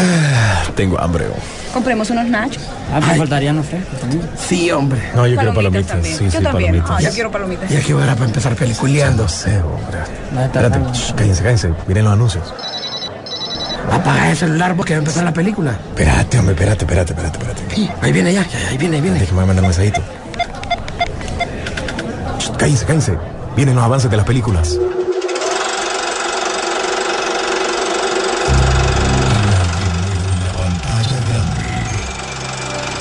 Ah, tengo hambre. Compremos unos nachos. Ah, me faltarían los frescos también. Sí, hombre. No, yo quiero palomitas. también. Sí, yo sí, también. palomitas. Ah, yo quiero palomitas. Ya que hora para empezar peliculeando. No sé, hombre. No, está Espérate, shh, cállense, cállense. Miren los anuncios. Apaga el celular porque va a empezar la película. Espérate, hombre, espérate, espérate, espérate, espérate. Ahí viene ya, ya, ahí viene, ahí viene. Déjame mandar un mensajito. Shh, Cállense, cállense. Vienen los avances de las películas.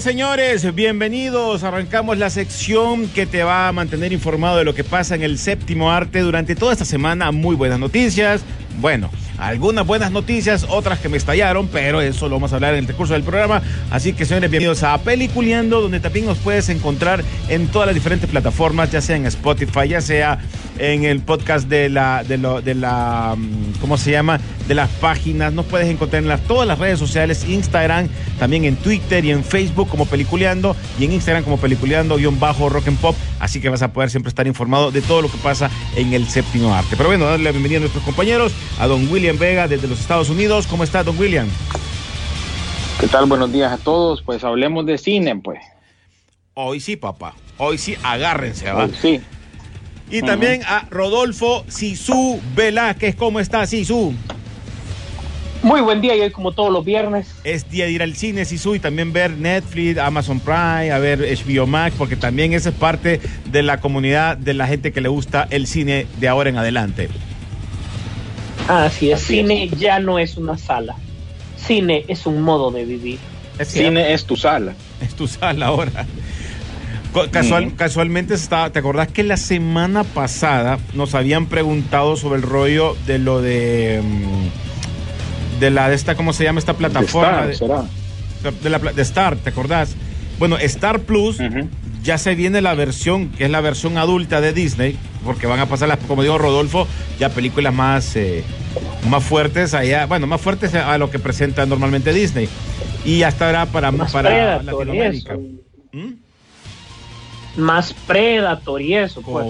Señores. Bienvenidos. Arrancamos la sección que te va a mantener informado de lo que pasa en el séptimo arte durante toda esta semana. Muy buenas noticias. Bueno, algunas buenas noticias, otras que me estallaron, pero eso lo vamos a hablar en el recurso del programa. Así que, señores, bienvenidos a Peliculeando, donde también nos puedes encontrar en todas las diferentes plataformas, ya sea en Spotify, ya sea en el podcast de la, de lo, de la, mm, ¿cómo se llama? De las páginas. Nos puedes encontrar en todas las redes sociales, Instagram, también en Twitter y en Facebook como Peliculeando y en Instagram como Peliculeando-Rock and Pop. Así que vas a poder siempre estar informado de todo lo que pasa en el séptimo arte. Pero bueno, darle la bienvenida a nuestros compañeros, a don William Vega desde los Estados Unidos. ¿Cómo está, don William? ¿Qué tal? Buenos días a todos. Pues hablemos de cine, pues. Hoy sí, papá. Hoy sí, agárrense, ¿va? Sí. Y también a Rodolfo Sisu Velázquez. ¿Cómo está, Sisu? Muy buen día y hoy como todos los viernes. Es día de ir al cine, Sisu, y también ver Netflix, Amazon Prime, a ver HBO Max, porque también esa es parte de la comunidad de la gente que le gusta el cine de ahora en adelante. Así es, cine ya no es una sala. Cine es un modo de vivir. Es cierto, Cine es tu sala. es tu sala ahora. Casual, Casualmente está, ¿te acordás que la semana pasada nos habían preguntado sobre el rollo de lo de mm, de la de esta cómo se llama esta plataforma De Star, de- será. de, la, pla- de Star, ¿te acordás? Bueno, Star Plus. Ya se viene la versión, que es la versión adulta de Disney, porque van a pasar, las, como dijo Rodolfo, ya películas más, eh, más fuertes allá, bueno, más fuertes a lo que presenta normalmente Disney. Y ya estará para, Más para Latinoamérica. ¿Mm? Más Predator y eso, pues.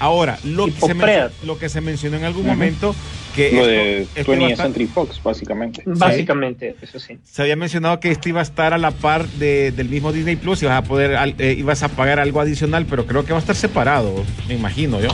Ahora, lo que, se men- Predator. lo que se mencionó en algún momento, que Lo esto- de esto iba a 20th estar- Century Fox, básicamente. Básicamente, eso sí. se había mencionado que esto iba a estar a la par de- del mismo Disney Plus y vas a poder, eh, ibas a pagar algo adicional, pero creo que va a estar separado, me imagino yo.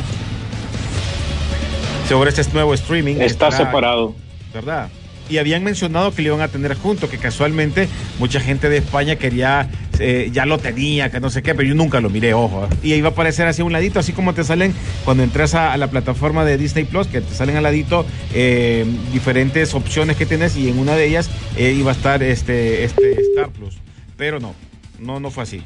Sobre este nuevo streaming. Está estará- separado. ¿Verdad? Y habían mencionado que lo iban a tener junto, que casualmente mucha gente de España quería, eh, ya lo tenía, que no sé qué, pero yo nunca lo miré, ojo. ¿eh? Y iba a aparecer así a un ladito, así como te salen cuando entras a, a la plataforma de Disney Plus, que te salen al ladito eh, diferentes opciones que tienes y en una de ellas eh, iba a estar este, este Star Plus. Pero no, no, no fue así.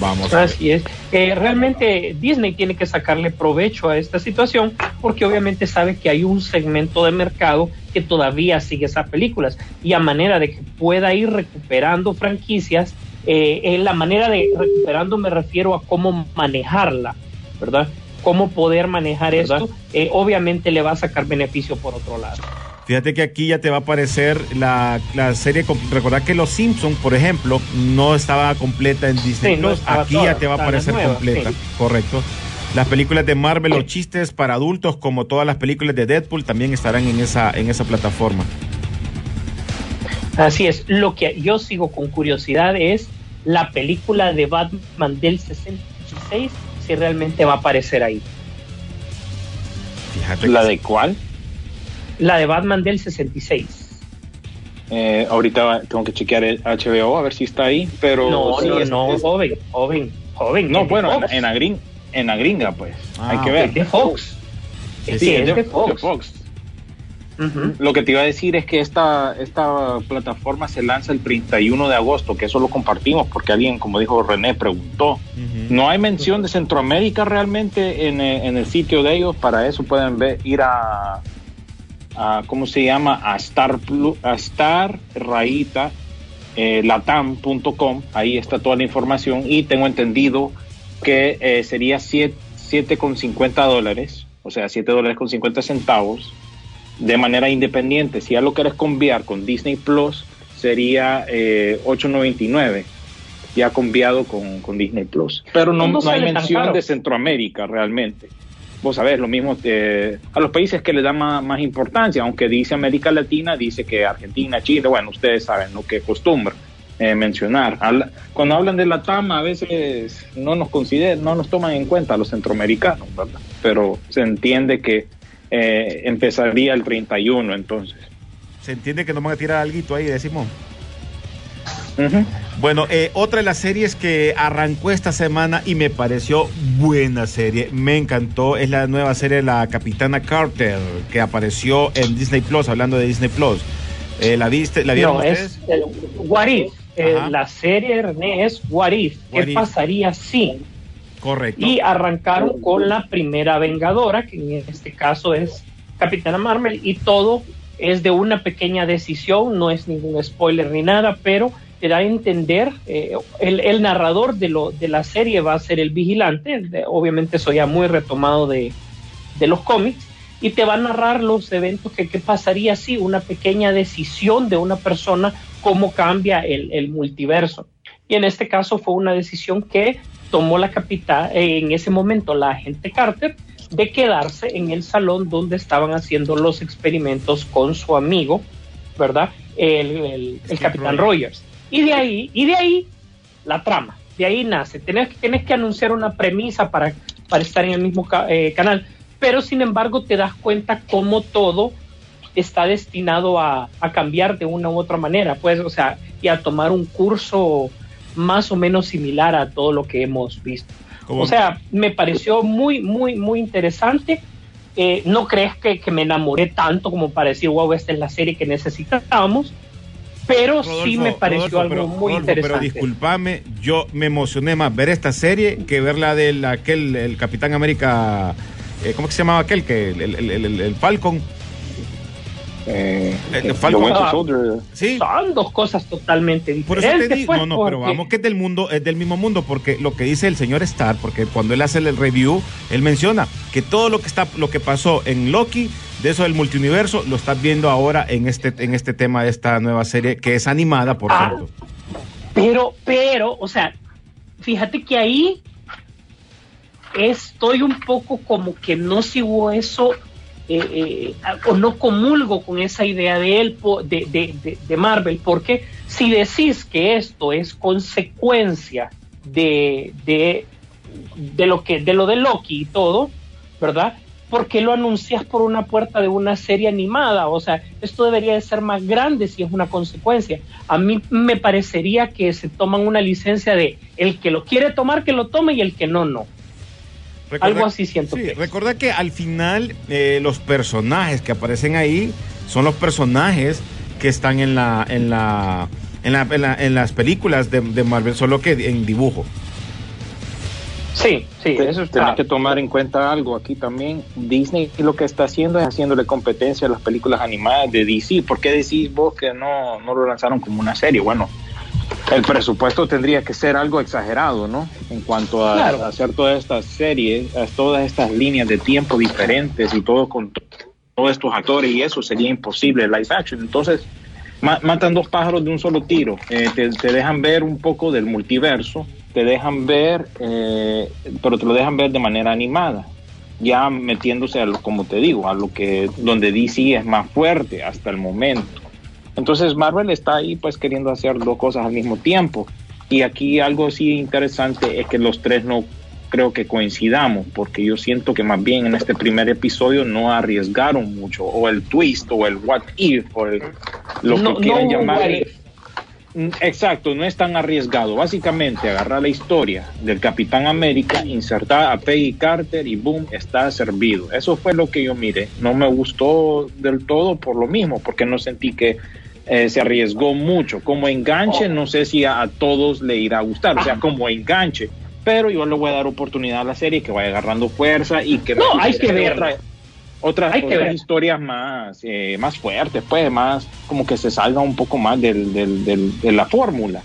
Vamos a ver. Así es. Eh, realmente Disney tiene que sacarle provecho a esta situación porque obviamente sabe que hay un segmento de mercado que todavía sigue esas películas y a manera de que pueda ir recuperando franquicias, eh, en la manera de recuperando me refiero a cómo manejarla, ¿verdad? Cómo poder manejar ¿Verdad? esto, eh, obviamente le va a sacar beneficio por otro lado. Fíjate que aquí ya te va a aparecer la, la serie. Recordad que Los Simpsons, por ejemplo, no estaba completa en Disney Sí, Plus. aquí toda, ya te va a aparecer nueva, completa. sí. Correcto. Las películas de Marvel, los chistes para adultos, como todas las películas de Deadpool, también estarán en esa, en esa plataforma. Así es, lo que yo sigo con curiosidad es la película de Batman del 66, si realmente va a aparecer ahí. Fíjate ¿La de cuál? La de Batman del 66. Eh, ahorita tengo que chequear el HBO a ver si está ahí, pero no, sí, no, es- no, es- joven, joven, joven. no, bueno, en, Fox. en la gring- en la gringa, pues, Ah, hay que ver. Es de Fox. Es Sí, que es es de, de de Fox. Lo que te iba a decir es que esta, esta plataforma se lanza el 31 de agosto, que eso lo compartimos porque alguien, como dijo René, preguntó. No hay mención de Centroamérica realmente en, eh, en el sitio de ellos. Para eso pueden ver, ir a, a ¿cómo se llama? A Star, a Star Rayita eh, latam.com. Ahí está toda la información y tengo entendido que eh, sería 7,50 dólares, o sea, 7 dólares con 50 centavos de manera independiente. Si ya lo quieres cambiar con Disney Plus, sería eh, 8.99 ya cambiado con, con Disney Plus. Pero no, No no hay mención caro. de Centroamérica realmente. Vos sabés, lo mismo eh, a los países que le dan más, importancia, aunque dice América Latina, dice que Argentina, Chile, bueno, ustedes saben lo que acostumbra eh, mencionar. Cuando hablan de la TAM, a veces no nos consideran, no nos toman en cuenta los centroamericanos, ¿verdad? Pero se entiende que eh, empezaría el 31, entonces. Se entiende que nos van a tirar algo ahí de Bueno, eh, otra de las series que arrancó esta semana y me pareció buena serie, me encantó, es la nueva serie de la Capitana Carter que apareció en Disney Plus, hablando de Disney Plus. Eh, ¿La viste? ¿La vieron No, ustedes? es el What If. Eh, la serie René es What If. ¿Qué If. pasaría si? Correcto. Y arrancaron con la primera Vengadora, que en este caso es Capitana Marvel, y todo es de una pequeña decisión, no es ningún spoiler ni nada, pero te da a entender, eh, el, el narrador de, lo, de la serie va a ser el vigilante, obviamente eso ya muy retomado de, de los cómics, y te va a narrar los eventos que, que pasaría si una pequeña decisión de una persona, cómo cambia el, el multiverso. Y en este caso fue una decisión que tomó la capitán, en ese momento la agente Carter, de quedarse en el salón donde estaban haciendo los experimentos con su amigo, ¿verdad? El, el- el Steve capitán Rogers. Rogers. Y de ahí, y de ahí, la trama. De ahí nace. Tenés, tenés que anunciar una premisa para, para estar en el mismo eh, canal. Pero sin embargo, te das cuenta cómo todo está destinado a, a cambiar de una u otra manera, pues, o sea, y a tomar un curso más o menos similar a todo lo que hemos visto. O sea, me pareció muy, muy, muy interesante. Eh, no crees que, que me enamoré tanto como para decir, wow, esta es la serie que necesitábamos, pero sí me pareció Rodolfo, algo pero- muy Rodolfo, interesante. Pero discúlpame, yo me emocioné más ver esta serie que ver la del aquel, el Capitán América, eh, ¿cómo que se llamaba aquel? que el- el- el Falcon. Eh, Eh, The Falcon. Winter. Soldier. Sí. Son dos cosas totalmente Por eso diferentes. te digo, pues, no, no, pero vamos que es del mundo, es del mismo mundo, porque lo que dice el señor Starr, porque cuando él hace el review, él menciona que todo lo que está, lo que pasó en Loki, de eso del multiuniverso, lo estás viendo ahora en este, en este tema de esta nueva serie que es animada, por Ah. cierto. Pero, pero, o sea, fíjate que ahí estoy un poco como que no sigo eso eh, eh, o no comulgo con esa idea de él de, de- de- Marvel, porque si decís que esto es consecuencia de, de, de lo que de lo de Loki y todo, ¿verdad? ¿Por qué lo anuncias por una puerta de una serie animada? O sea, esto debería de ser más grande si es una consecuencia. A mí me parecería que se toman una licencia de el que lo quiere tomar, que lo tome y el que no, no. Algo así siento Sí, que es. recuerda que al final eh, los personajes que aparecen ahí son los personajes que están en la en la en, la- en la- en las películas de, de Marvel, solo que en dibujo. Sí, sí, Te- eso Tenés está. que tomar en cuenta algo aquí también. Disney lo que está haciendo es haciéndole competencia a las películas animadas de DC. ¿Por qué decís vos que no, no lo lanzaron como una serie? Bueno, el presupuesto tendría que ser algo exagerado, ¿no? En cuanto a, Claro. a hacer todas estas series, a todas estas líneas de tiempo diferentes y todo con to- todos estos actores y eso sería imposible live action. Entonces, ma- matan dos pájaros de un solo tiro. Eh, te, te dejan ver un poco del multiverso, te dejan ver, eh, pero te lo dejan ver de manera animada, ya metiéndose a lo, como te digo, a lo que donde DC es más fuerte hasta el momento. Entonces Marvel está ahí pues queriendo hacer dos cosas al mismo tiempo. Y aquí algo sí interesante es que los tres no creo que coincidamos, porque yo siento que más bien en este primer episodio no arriesgaron mucho, o el twist, o el what if, o el, lo No- que quieren no llamar... Mm, Exacto, no es tan arriesgado. Básicamente agarrar la historia del Capitán América, insertar a Peggy Carter y boom, está servido. Eso fue lo que yo miré. No me gustó del todo por lo mismo, porque no sentí que eh, se arriesgó mucho. Como enganche, no sé si a, a todos le irá a gustar, o sea, como enganche. Pero yo le voy a dar oportunidad a la serie que vaya agarrando fuerza y que No, hay que verla. otra- otras, Hay que otras ver. historias más, eh, más fuertes, pues, más como que se salga un poco más del, del- del- de la fórmula.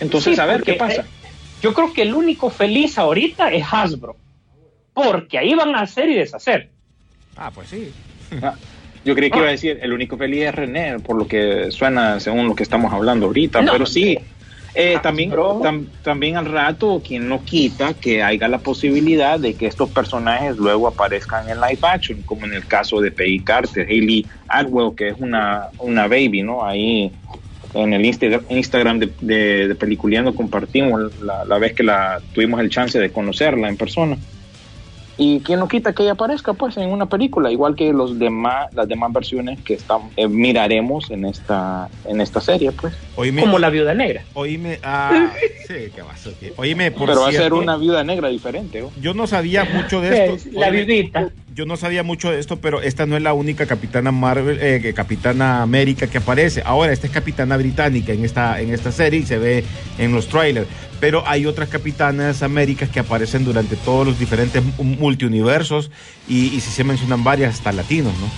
Entonces, Sí, a ver qué pasa. eh, yo creo que el único feliz ahorita es Hasbro. Porque ahí van a hacer y deshacer. Ah, pues sí. Ah, Yo creí que iba a decir, el único feliz es René, por lo que suena según lo que estamos hablando ahorita, No, pero sí. eh, Ah, también, tam- también al rato, quien no quita que haya la posibilidad de que estos personajes luego aparezcan en live action, como en el caso de Peggy Carter, Hayley Atwell, que es una, una baby, ¿no? Ahí en el Insta- Instagram de, de, de Peliculeando compartimos la, la vez que la tuvimos el chance de conocerla en persona. Y quien no quita que ella aparezca pues en una película, igual que los demás, las demás versiones que están, eh, miraremos en esta, en esta serie, pues. Oíme, Como la viuda negra. oíme, ah, sí, qué vaso. Oíme, por Pero va a ser una viuda negra diferente. ¿no? Yo no sabía mucho de esto. Es la Oíme, viudita. Yo no sabía mucho de esto, pero esta no es la única Capitana Marvel, eh, Capitana América que aparece. Ahora, esta es Capitana Británica en esta, en esta serie y se ve en los trailers. Pero hay otras Capitanas Américas que aparecen durante todos los diferentes mu- multiuniversos y, y si se mencionan varias, hasta latinos, ¿no?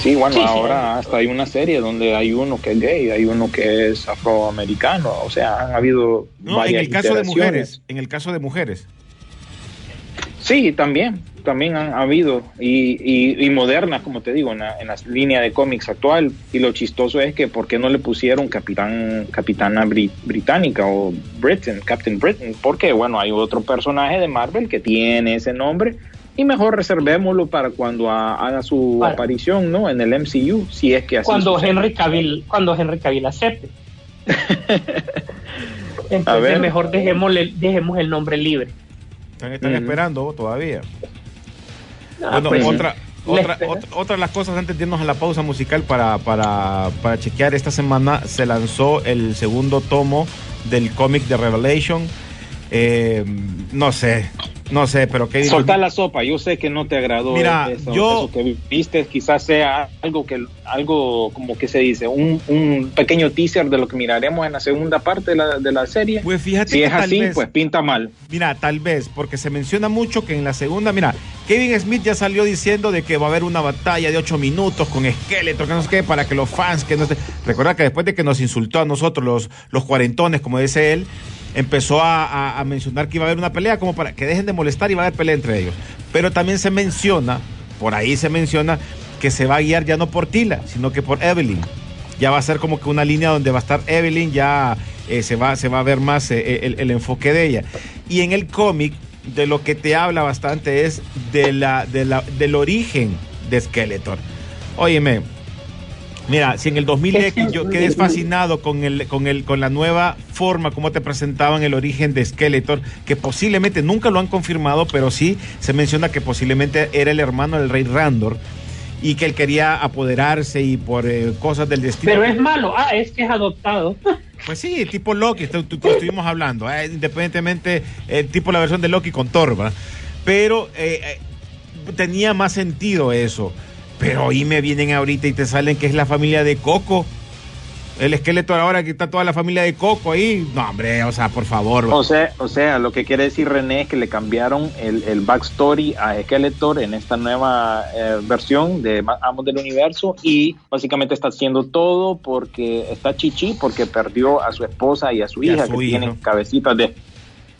Sí, bueno, Sí, sí. ahora hasta hay una serie donde hay uno que es gay, hay uno que es afroamericano, o sea, han habido No, en varias el caso de mujeres, en el caso de mujeres. Sí, también, también han habido, y, y, y modernas, como te digo, en la, en la línea de cómics actual. Y lo chistoso es que, ¿por qué no le pusieron capitán, capitana Bri- británica o Britain, Captain Britain? Porque, bueno, hay otro personaje de Marvel que tiene ese nombre. Y mejor reservémoslo para cuando ha- haga su Para- aparición, ¿no? En el MCU, si es que así Cuando sucede. Henry Cavill, cuando Henry Cavill acepte. A Entonces ver. mejor dejemos, dejemos el nombre libre. Están, están Ujú. esperando todavía. Ah, Bueno, pues, otra, otra, otra, otra de las cosas antes de irnos a la pausa musical para, para, para chequear, esta semana se lanzó el segundo tomo del cómic de Revelation. Eh, no sé, no sé, pero qué Soltar la sopa, yo sé que no te agradó Mira, eso, yo- eso que viste, quizás sea algo que algo como que se dice, un, un pequeño teaser de lo que miraremos en la segunda parte de la, de la serie. Pues fíjate si que es así, vez- pues pinta mal. Mira, tal vez, porque se menciona mucho que en la segunda, mira, Kevin Smith ya salió diciendo de que va a haber una batalla de ocho minutos con esqueleto, que no sé qué, para que los fans, que no sé. Recuerda que después de que nos insultó a nosotros, los, los cuarentones, como dice él, empezó a, mencionar que iba a haber una pelea como para que dejen de molestar y va a haber pelea entre ellos. Pero también se menciona, por ahí se menciona, que se va a guiar ya no por Tila, sino que por Evelyn. Ya va a ser como que una línea donde va a estar Evelyn, ya eh, se, va, se va a ver más eh, el, el enfoque de ella. Y en el cómic, de lo que te habla bastante es de la, del origen de Skeletor. Óyeme, mira, si en el 2000X yo quedé fascinado con, el, con, el, con la nueva forma como te presentaban el origen de Skeletor, que posiblemente nunca lo han confirmado, pero sí se menciona que posiblemente era el hermano del rey Randor y que él quería apoderarse y por eh, cosas del destino. Pero es malo. Ah, es que es adoptado. Pues sí, tipo Loki, tu- estuvimos hablando, eh, independientemente, eh, tipo la versión de Loki con ¿verdad? Pero tenía más sentido eso. Pero ahí me vienen ahorita y te salen que es la familia de Coco. El esqueleto ahora que está toda la familia de Coco ahí. No, hombre, o sea, por favor. O sea, o sea, lo que quiere decir René es que le cambiaron el, el backstory a Skeletor en esta nueva eh, versión de Amos del Universo y básicamente está haciendo todo porque está chichi, porque perdió a su esposa y a su Y a hija su que tienen cabecitas de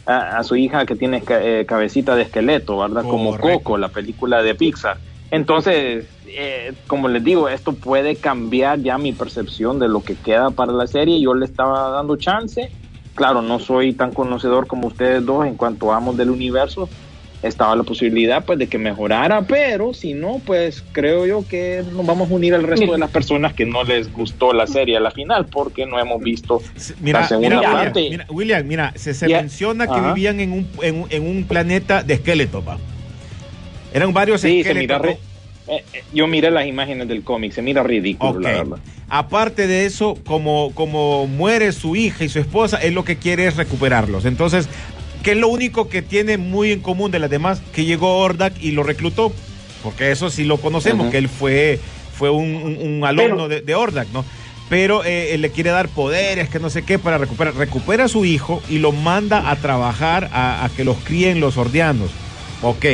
a, a su hija que tiene eh, cabecita de esqueleto, ¿verdad? Como. Coco, la película de Pixar. Entonces, eh, como les digo, esto puede cambiar ya mi percepción de lo que queda para la serie. Yo le estaba dando chance. Claro, no soy tan conocedor como ustedes dos en cuanto a amos del universo. Estaba la posibilidad pues de que mejorara, pero si no, pues creo yo que nos vamos a unir al resto de las personas que no les gustó la serie a la final, porque no hemos visto Se- Mira, la segunda mira, parte. William, mira, William, mira, se, se menciona que Ajá. vivían en un, en, un- en un planeta de esqueletos. Eran varios Sí, se esqueletos. mira re- eh, eh, yo miré las imágenes del cómic, se mira ridículo, la verdad. Aparte de eso, como, como muere su hija y su esposa, él lo que quiere es recuperarlos. Entonces, ¿qué es lo único que tiene muy en común de las demás? Que llegó Ordak y lo reclutó. Porque eso sí lo conocemos, que él fue, fue un, un- un alumno Pero- de, de Ordak, ¿no? Pero eh, él le quiere dar poderes, que no sé qué, para recuperar. Recupera a su hijo y lo manda a trabajar a, a que los críen los ordianos. Ok.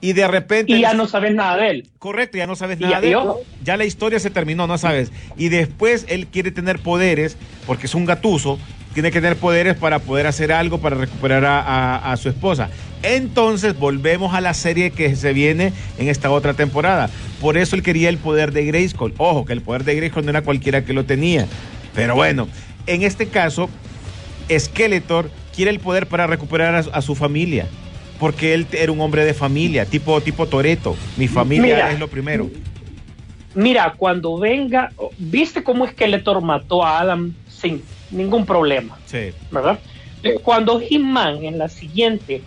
Y de repente. Y ya no sabes nada de él. Correcto, ya no sabes nada ya- de él. Ya la historia se terminó, no sabes. Y después él quiere tener poderes, porque es un gatuso, tiene que tener poderes para poder hacer algo para recuperar a, a- a su esposa. Entonces volvemos a la serie que se viene en esta otra temporada. Por eso él quería el poder de Grayskull. Ojo, que el poder de Grayskull no era cualquiera que lo tenía. Pero bueno, en este caso, Skeletor quiere el poder para recuperar a su familia. Porque él era un hombre de familia, tipo, tipo Toreto. Mi familia Mira. es lo primero. Mira, cuando venga, ¿viste cómo Skeletor mató a Adam sin ningún problema? Sí. ¿Verdad? Cuando He-Man en la siguiente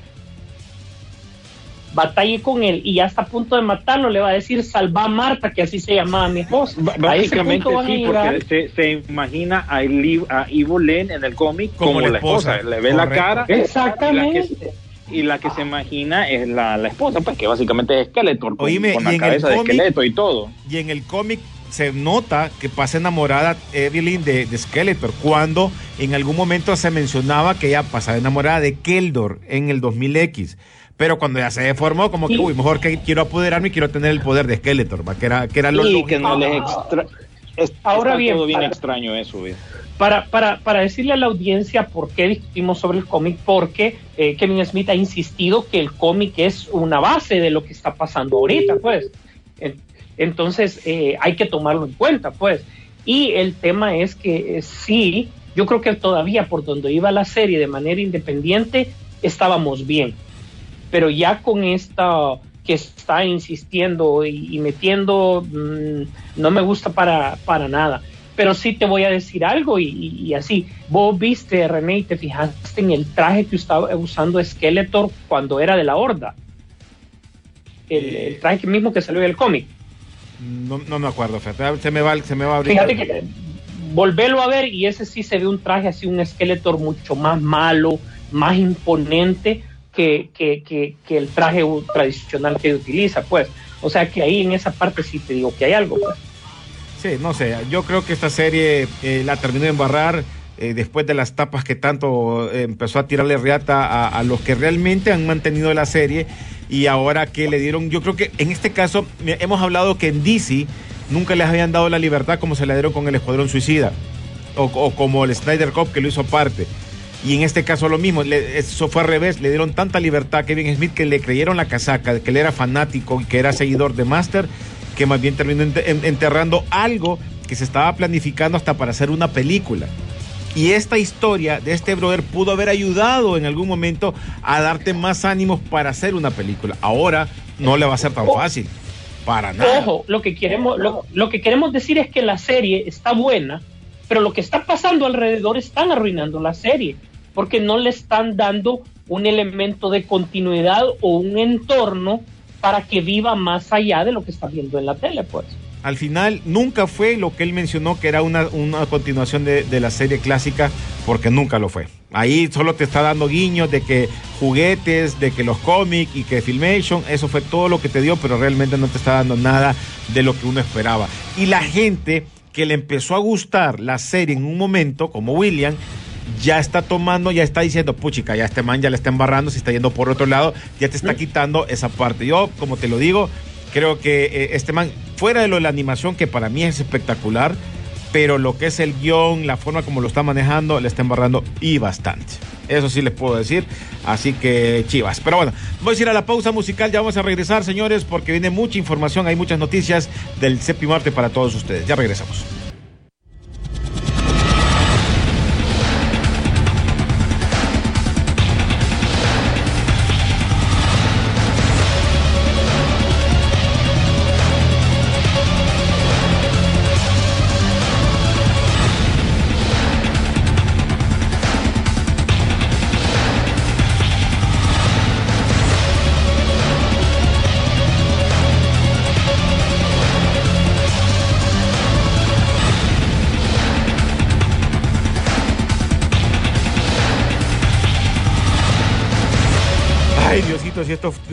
batalle con él y ya está a punto de matarlo, le va a decir salva a Marta, que así se llamaba mi esposa. B- Básicamente sí, llegar. porque se, se imagina a, Evil Lynn en el cómic como, la esposa. Le ve la cara Exactamente. la que, y la que se imagina es la, la esposa, pues que básicamente es Skeletor, con, Oíme, con y la cabeza de cómic- esqueleto y todo. Y en el cómic se nota que pasa enamorada Evelyn de, de Skeletor, cuando en algún momento se mencionaba que ella pasaba enamorada de Keldor en el 2000X. Pero cuando ya se deformó, como que, uy, mejor que quiero apoderarme y quiero tener el poder de Skeletor, ¿va? que era, que era lo Y lógico. que no les extra... Ahora está bien, todo bien para- extraño eso, ¿ves? Para, para, para decirle a la audiencia por qué discutimos sobre el cómic, porque eh, Kevin Smith ha insistido que el cómic es una base de lo que está pasando ahorita, pues. En- Entonces eh, hay que tomarlo en cuenta, pues. Y el tema es que eh, sí, yo creo que todavía por donde iba la serie de manera independiente estábamos bien, pero ya con esta que está insistiendo y, y metiendo, mm, no me gusta para, para nada. Pero sí te voy a decir algo y, así. Vos viste, René, y te fijaste en el traje que estaba usando Skeletor cuando era de la Horda. El, el traje mismo que salió del cómic. No, no me acuerdo, fíjate, se me va, se me va a abrir. Fíjate que volverlo a ver y ese sí se ve un traje así, un Skeletor mucho más malo, más imponente que, que, que, que el traje tradicional que utiliza, pues. O sea que ahí en esa parte sí te digo que hay algo, pues. Sí, no sé, yo creo que esta serie eh, la terminó de embarrar eh, después de las tapas que tanto eh, empezó a tirarle riata a, a los que realmente han mantenido la serie y ahora que le dieron, yo creo que en este caso hemos hablado que en DC nunca les habían dado la libertad como se la dieron con el Escuadrón Suicida o, como el Snyder Cup que lo hizo aparte. Y en este caso lo mismo, eso fue al revés, le dieron tanta libertad a Kevin Smith que le creyeron la casaca, que él era fanático y que era seguidor de Master, que más bien terminó ente- en- enterrando algo que se estaba planificando hasta para hacer una película. Y esta historia de este brother pudo haber ayudado en algún momento a darte más ánimos para hacer una película. Ahora no le va a ser tan fácil. Para nada. Ojo, lo que queremos, lo, lo que queremos decir es que la serie está buena, pero lo que está pasando alrededor están arruinando la serie, porque no le están dando un elemento de continuidad o un entorno para que viva más allá de lo que está viendo en la tele, pues. Al final nunca fue lo que él mencionó que era una, una continuación de, de la serie clásica, porque nunca lo fue. Ahí solo te está dando guiños de que juguetes, de que los cómics y que Filmation, eso fue todo lo que te dio, pero realmente no te está dando nada de lo que uno esperaba. Y la gente que le empezó a gustar la serie en un momento, como William, ya está tomando, ya está diciendo, puchica, ya este man ya le está embarrando, se está yendo por otro lado, ya te está quitando esa parte. Yo, como te lo digo, creo que eh, este man, fuera de lo de la animación, que para mí es espectacular, pero lo que es el guion, la forma como lo está manejando, le está embarrando y bastante. Eso sí les puedo decir. Así que chivas. Pero bueno, vamos a ir a la pausa musical. Ya vamos a regresar, señores, porque viene mucha información. Hay muchas noticias del séptimo arte para todos ustedes. Ya regresamos.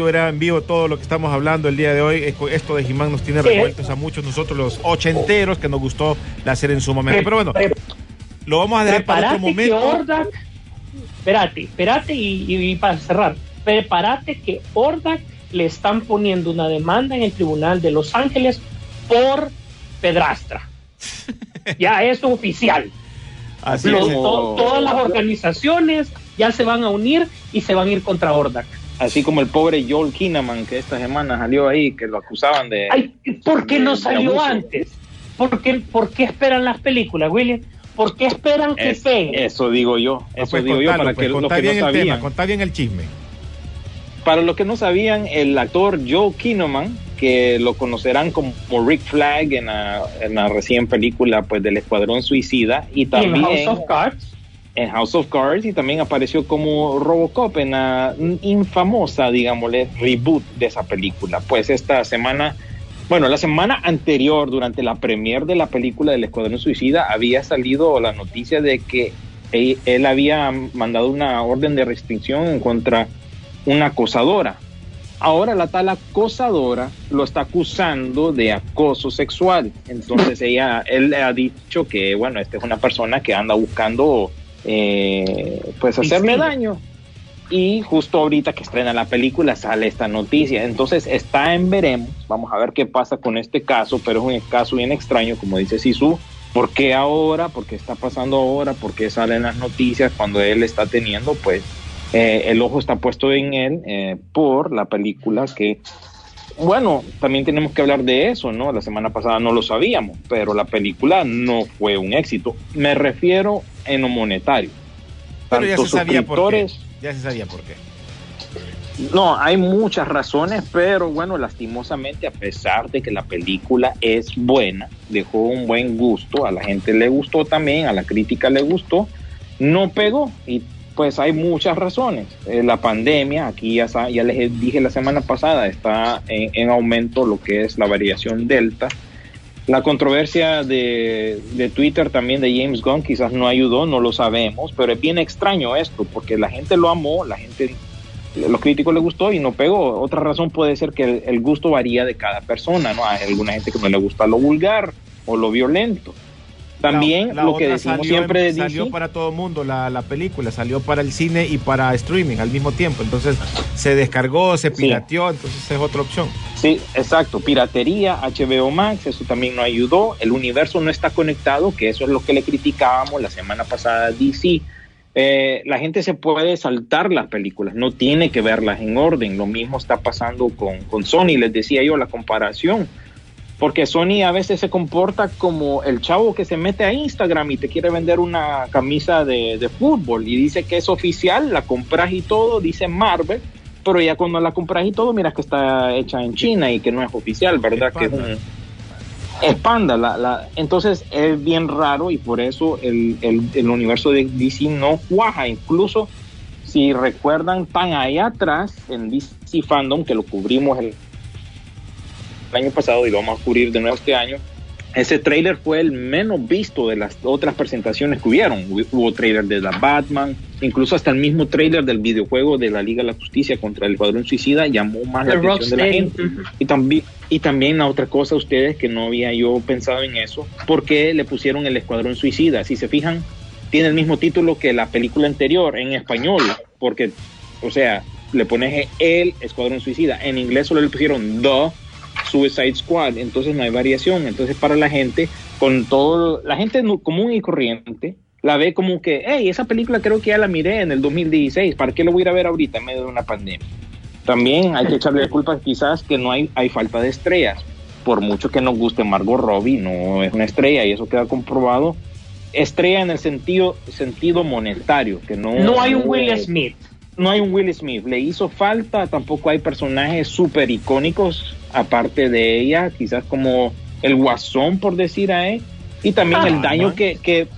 Fuera en vivo todo lo que estamos hablando el día de hoy, esto- de Jimán nos tiene revueltos a muchos nosotros los ochenteros que nos gustó la serie en su momento. Pero bueno, lo vamos a dejar para otro Prepárate que momento. Ordak, espérate, espérate y, y- y para cerrar, prepárate que Ordak le están poniendo una demanda en el Tribunal de Los Ángeles por pedrastra. ya es oficial. Así Los- es. to- todas las organizaciones ya se van a unir y se van a ir contra Ordak. Así como el pobre Joel Kinnaman que esta semana salió ahí, que lo acusaban de... Ay, ¿Por qué no salió antes? ¿Por qué, ¿Por qué esperan las películas, William? ¿Por qué esperan que Es- peguen? eso digo yo, eso pues, digo yo para pues, que los contá que no bien el tema, sabían. contá bien el chisme. Para los que no sabían, el actor Joe Kinnaman, que lo conocerán como Rick Flag en la, en la recién película pues del Escuadrón Suicida y Y en también House of Cards. En House of Cards y también apareció como Robocop en la infamosa, digámosle, reboot de esa película. Pues esta semana, bueno, la semana anterior, durante la premier de la película del Escuadrón Suicida, había salido la noticia de que él, había mandado una orden de restricción contra una acosadora. Ahora la tal acosadora lo está acusando de acoso sexual. Entonces ella, él ha dicho que, bueno, esta es una persona que anda buscando, eh, pues, hacerle Piscina. daño. Y justo ahorita que estrena la película sale esta noticia. Entonces está en veremos. Vamos a ver qué pasa con este caso, pero es un caso bien extraño, como dice Sisu. ¿Por qué ahora? ¿Por qué está pasando ahora? ¿Por qué salen las noticias cuando él está teniendo, pues, eh, el ojo está puesto en él eh, por la película que, bueno, también tenemos que hablar de eso, ¿no? La semana pasada no lo sabíamos, pero la película no fue un éxito. Me refiero en lo monetario. Pero ya se sabía por qué. Ya se sabía por qué. no, hay muchas razones, pero bueno, lastimosamente, a pesar de que la película es buena, dejó un buen gusto, a la gente le gustó también, a la crítica le gustó, no pegó. Y pues hay muchas razones. Eh, la pandemia, aquí ya, les dije la semana pasada, está en, en aumento lo que es la variación delta. La controversia de, Twitter también de James Gunn quizás no ayudó, no lo sabemos, pero es bien extraño esto, porque la gente lo amó, la gente los críticos les gustó y no pegó. Otra razón puede ser que el gusto varía de cada persona, ¿no? Hay alguna gente que no le gusta lo vulgar o lo violento. También La- la lo que decimos salió siempre DC, salió para todo mundo la, la película, salió para el cine y para streaming al mismo tiempo. Entonces se descargó, se Sí. pirateó, entonces es otra opción. sí, exacto, piratería, HBO Max, eso también no ayudó. El universo no está conectado, que eso es lo que le criticábamos la semana pasada a DC. Eh, la gente se puede saltar las películas, no tiene que verlas en orden. Lo mismo está pasando con, con Sony, les decía yo la comparación. Porque Sony a veces se comporta como el chavo que se mete a Instagram y te quiere vender una camisa de, de fútbol y dice que es oficial, la compras y todo, dice Marvel, pero ya cuando la compras y todo, miras que está hecha en China y que no es oficial, ¿verdad? Que es panda. La, la- entonces es bien raro y por eso el, el- el universo de DC no cuaja. Incluso si recuerdan tan allá atrás en DC Fandom, que lo cubrimos el, el año pasado y lo vamos a cubrir de nuevo este año, ese trailer fue el menos visto de las otras presentaciones que hubieron. Hubo- trailer de la Batman, incluso hasta el mismo trailer del videojuego de la Liga de la Justicia contra el Escuadrón Suicida llamó más la The atención de la gente. Y también, y también la otra cosa, ustedes, que no había yo pensado en eso, ¿por qué le pusieron el Escuadrón Suicida? Si se fijan, tiene el mismo título que la película anterior en español, porque, o sea, le pones el Escuadrón Suicida. En inglés solo le pusieron The Suicide Squad, entonces no hay variación. Entonces, para la gente, con todo, la gente común y corriente, la ve como que, hey, esa película creo que ya la miré en el 2016, ¿para qué lo voy a ir a ver ahorita en medio de una pandemia? También hay que echarle culpa quizás que no hay, hay falta de estrellas. Por mucho que nos guste Margot Robbie, no es una estrella y eso queda comprobado. Estrella en el sentido, sentido monetario, que no... No hay un Will Smith. no hay un Will Smith, le hizo falta, tampoco hay personajes súper icónicos aparte de ella, quizás como el Guasón, por decir a él, y también el Ah, daño man. que, que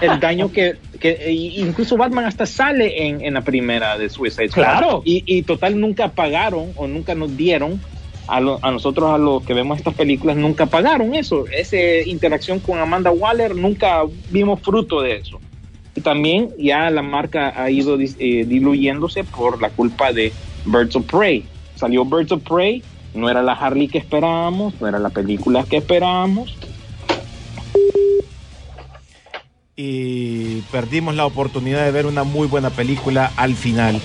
el daño que, que incluso Batman hasta sale en, en la primera de Suicide Squad. Claro. Y, y total nunca pagaron o nunca nos dieron a, lo- a nosotros, a los que vemos estas películas, nunca pagaron eso. Esa interacción con Amanda Waller, nunca vimos fruto de eso. Y también ya la marca ha ido eh, diluyéndose por la culpa de Birds of Prey. Salió Birds of Prey, no era la Harley que esperábamos, no era la película que esperábamos. Y perdimos la oportunidad de ver una muy buena película al final.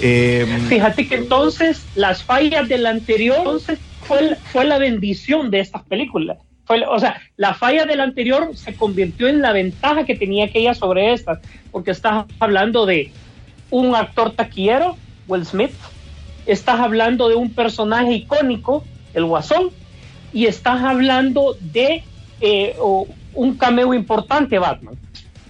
Eh, Fíjate que entonces las fallas del anterior entonces, fue, fue la bendición de estas películas. Fue, o sea, la falla del anterior se convirtió en la ventaja que tenía aquella sobre estas, porque estás hablando de un actor taquillero, Will Smith, estás hablando de un personaje icónico, el Guasón, y estás hablando de eh, un cameo importante, Batman.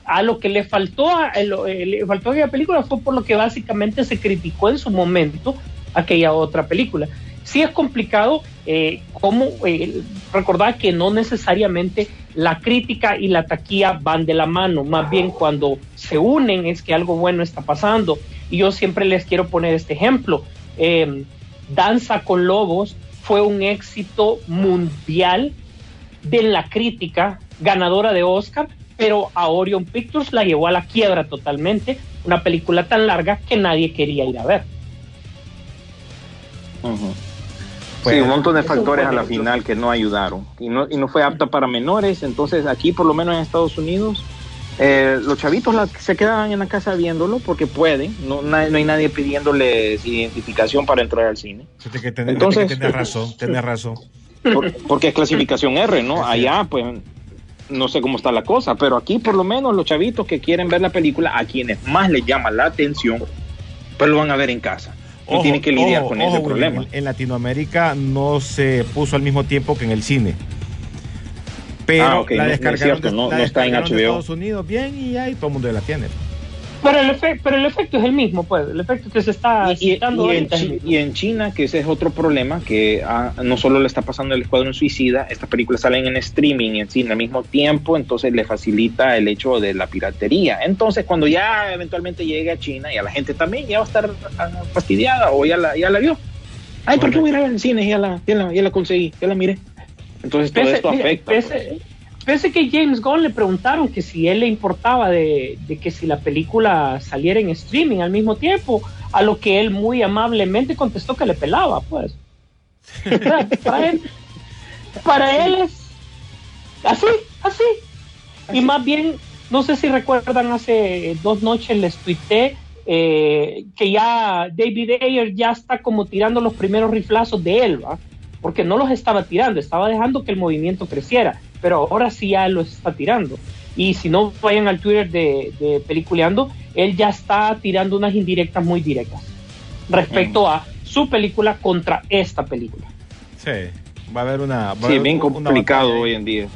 A lo que le faltó a, el- eh, le faltó a aquella película fue por lo que básicamente se criticó en su momento aquella otra película. Sí es complicado eh, como eh, recordar que no necesariamente la crítica y la taquilla van de la mano, más bien cuando se unen es que algo bueno está pasando. Y yo siempre les quiero poner este ejemplo. Eh, Danza con Lobos fue un éxito mundial de la crítica, ganadora de Oscar, pero a Orion Pictures la llevó a la quiebra totalmente, una película tan larga que nadie quería ir a ver. Ujú. Pues, sí, un montón de factores a la final que no ayudaron y no, y no fue apta para menores. Entonces, aquí, por lo menos en Estados Unidos, eh, los chavitos la- se quedaban en la casa viéndolo porque pueden. No, na- no hay nadie pidiéndoles identificación para entrar al cine. que Entonces- que tenés razón, tenés razón. Por- porque es clasificación R, ¿no? Allá, pues, no sé cómo está la cosa, pero aquí, por lo menos, los chavitos que quieren ver la película, a quienes más les llama la atención, pues lo van a ver en casa. No Ojo, tienen que lidiar ojo, con ojo, ese problema. En Latinoamérica no se puso al mismo tiempo que en el cine. Pero Ah, ok, no- la no es descargaron, cierto, de- no- la no está en de HBO. Estados Unidos bien y ahí todo el mundo la tiene. Pero el, efe- pero el efecto es el mismo, pues, el efecto que se está Y, y- citando y en Chi- y en China, que ese es otro problema, que ah, no solo le está pasando el Escuadrón Suicida, estas películas salen en streaming y en cine al mismo tiempo, entonces le facilita el hecho de la piratería. Entonces, cuando ya eventualmente llegue a China, y a la gente también ya va a estar ah, fastidiada o ya la, ya la vio. Ay, ¿por qué voy a ir a ver en cine? Ya la, ya la, ya la conseguí, ya la miré. Entonces, todo Pese, esto mira, afecta. pese- pese que James Gunn le preguntaron que si él le importaba de, de que si la película saliera en streaming al mismo tiempo, a lo que él muy amablemente contestó que le pelaba, pues. Él, para él es así, así. Y más bien, no sé si recuerdan, hace dos noches les tuité eh, que ya David Ayer ya está como tirando los primeros riflazos de él, ¿va? Porque no los estaba tirando, estaba dejando que el movimiento creciera, pero ahora sí ya los está tirando. Y si no vayan al Twitter de, de Peliculeando, él ya está tirando unas indirectas muy directas respecto a su película contra esta película. Sí, va a haber una. va Sí, haber bien complicado hoy en día.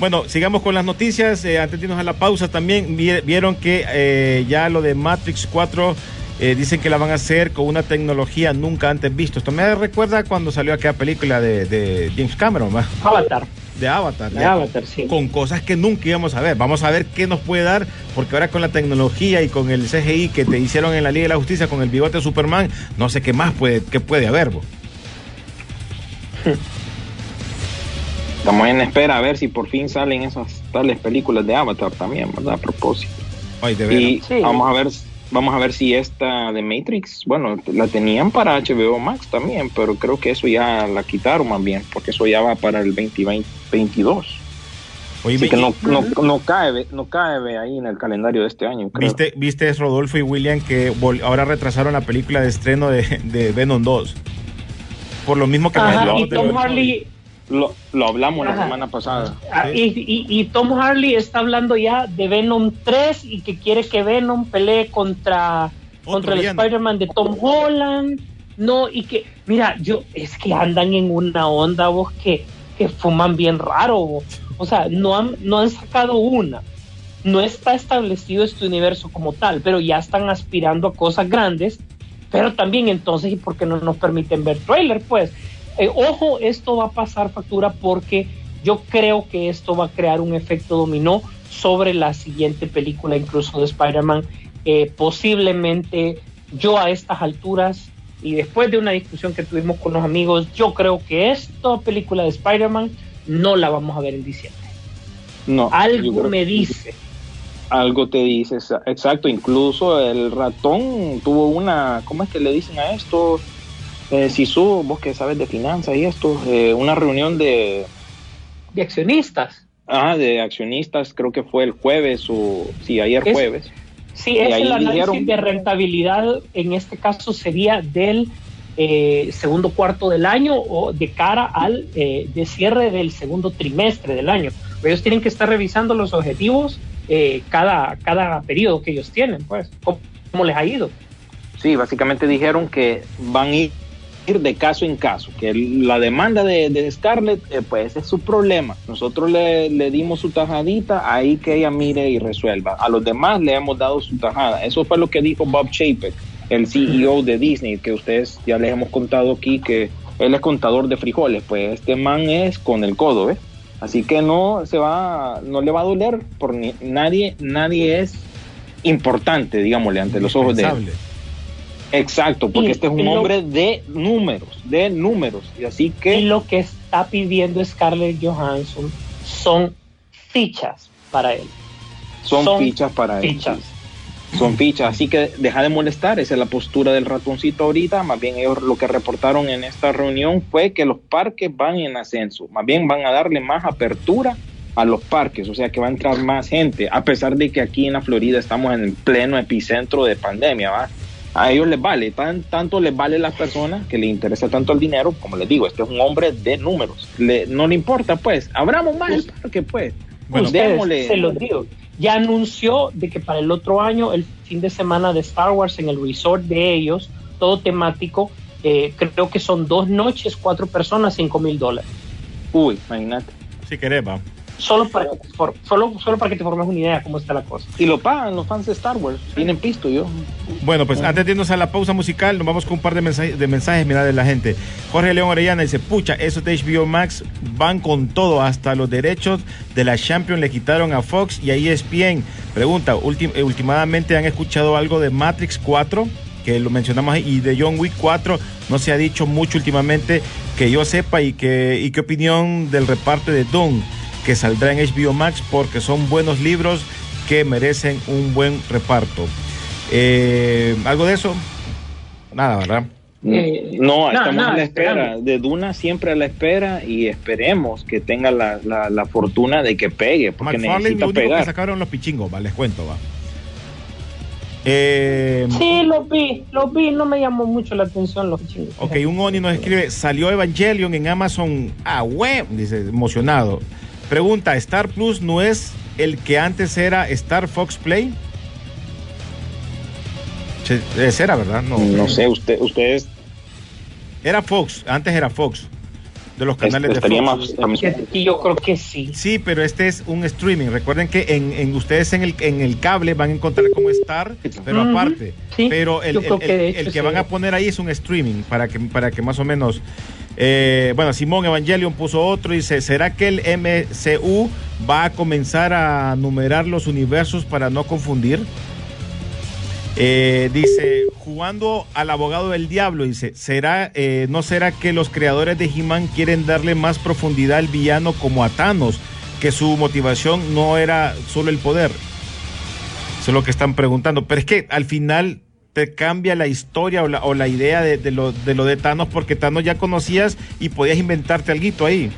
Bueno, sigamos con las noticias. Eh, antes de irnos a la pausa, también vi- vieron que eh, ya lo de Matrix 4 eh, dicen que la van a hacer con una tecnología nunca antes visto. Esto me recuerda cuando salió aquella película de, de James Cameron, ¿va? Avatar, de Avatar. de ya, Avatar, sí. Con cosas que nunca íbamos a ver. Vamos a ver qué nos puede dar, porque ahora con la tecnología y con el CGI que te hicieron en la Liga de la Justicia con el bigote de Superman, no sé qué más puede, qué puede haber. bo. Estamos en espera a ver si por fin salen esas tales películas de Avatar también, ¿verdad? A propósito. Ay, de. Y Sí. vamos a ver vamos a ver si esta de Matrix, bueno, la tenían para HBO Max también, pero creo que eso ya la quitaron más bien, porque eso ya va para el 2022. Oye, Así que no, no, no cae, no cae ahí en el calendario de este año, creo. ¿Viste, viste Rodolfo y William que ahora retrasaron la película de estreno de, de Venom 2? Por lo mismo que Ajá, y Tom Venom. Harley, Lo, lo hablamos la semana pasada. Ah, y, y- y Tom Harley está hablando ya de Venom 3 y que quiere que Venom pelee contra, contra el. Spider-Man de Tom Holland. No, y que, mira, yo, es que andan en una onda, vos, que, que fuman bien raro. vos. O sea, no han, no han sacado una. No está establecido este universo como tal, pero ya están aspirando a cosas grandes. Pero también entonces, ¿y por qué no nos permiten ver trailer? Pues, eh, ojo, esto va a pasar factura porque yo creo que esto va a crear un efecto dominó sobre la siguiente película, incluso de Spider-Man. Eh, posiblemente yo a estas alturas y después de una discusión que tuvimos con los amigos, yo creo que esta película de Spider-Man no la vamos a ver en diciembre. No, Algo me dice Algo te dice, exa- exacto. Incluso el ratón tuvo una, ¿cómo es que le dicen a esto? Eh, Sisu, vos que sabes de finanzas y esto, eh, una reunión de, De accionistas. ah, de accionistas, creo que fue el jueves o, sí, ayer Es- jueves. Sí, Y es el análisis dijeron- de rentabilidad, en este caso sería del eh, segundo cuarto del año o de cara al eh, de cierre del segundo trimestre del año. Ellos tienen que estar revisando los objetivos eh, cada, cada periodo que ellos tienen, pues, cómo, cómo les ha ido. Sí, básicamente dijeron que van a ir de caso en caso, que la demanda de, de Scarlett, eh, pues es su problema. Nosotros le, le dimos su tajadita, ahí que ella mire y resuelva. A los demás le hemos dado su tajada. Eso fue lo que dijo Bob Chapek, el CEO de Disney, que ustedes ya les hemos contado aquí que él es contador de frijoles, pues este man es con el codo, ¿ves? Así que no se va, no le va a doler por ni- nadie, nadie es importante, digámosle, ante los ojos de él. Exacto, porque Y- este es un y lo- hombre de números, de números. Y así Y que lo que está pidiendo Scarlett Johansson son fichas para él. son, son fichas para él. Fichas. Son fichas. Así que deja de molestar. Esa es la postura del ratoncito ahorita. Más bien ellos lo que reportaron en esta reunión fue que los parques van en ascenso. Más bien van a darle más apertura a los parques. O sea que va a entrar más gente. A pesar de que aquí en la Florida estamos en el pleno epicentro de pandemia. ¿va? A ellos les vale. Tan, tanto les vale a las personas que les interesa tanto el dinero. Como les digo, este es un hombre de números. Le- no le importa pues. Abramos más el parque pues. Bueno, Ustedes, démosle. se los digo. Ya anunció de que para el otro año, el fin de semana de Star Wars en el resort de ellos, todo temático, eh, creo que son dos noches, cuatro personas, cinco mil dólares. Uy, imagínate. Si querés, va. Solo para, que te for- solo, solo para que te formes una idea de cómo está la cosa. Y lo pagan los fans de Star Wars. Tienen pisto yo. Bueno, pues antes de irnos a la pausa musical, nos vamos con un par de mensajes, de mensajes mira, de la gente. Jorge León Orellana dice, pucha, esos de HBO Max van con todo, hasta los derechos de la Champions le quitaron a Fox y ahí ESPN. Pregunta, ultim- eh, últimamente han escuchado algo de Matrix 4, que lo mencionamos ahí, y de John Wick 4, no se ha dicho mucho últimamente que yo sepa y que y qué opinión del reparto de Doom que saldrá en HBO Max porque son buenos libros que merecen un buen reparto. Eh, ¿Algo de eso? Nada, ¿verdad? Eh, no, estamos a la espera. De Duna siempre a la espera y esperemos que tenga la, la, la fortuna de que pegue, porque McFarlane necesita lo único que sacaron los pichingos, va, les cuento, va. Eh, Sí, lo vi, lo vi, no me llamó mucho la atención los chingos. ok, un Oni nos escribe, salió Evangelion en Amazon, ah, web, dice, emocionado. Pregunta, ¿Star Plus no es el que antes era Star Fox Play? Ese era, ¿verdad? No, No sé, usted, ustedes Era Fox, antes era Fox, de los canales de Fox. más. Yo creo que sí. Sí, pero este es un streaming. Recuerden que en, en ustedes en el, en el cable van a encontrar como Star, pero aparte. sí, pero el, que de el- hecho el que sí. van a poner ahí es un streaming para que, para que más o menos. Eh, bueno, Simón Evangelion puso otro y dice: ¿Será que el MCU va a comenzar a numerar los universos para no confundir? Eh, dice, jugando al abogado del diablo, dice, ¿será, eh, ¿no será que los creadores de He-Man quieren darle más profundidad al villano como a Thanos, que su motivación no era solo el poder? Eso es lo que están preguntando. Pero es que al final te cambia la historia o la, o la idea de, de lo, de lo Thanos, porque Thanos ya conocías y podías inventarte algo ahí.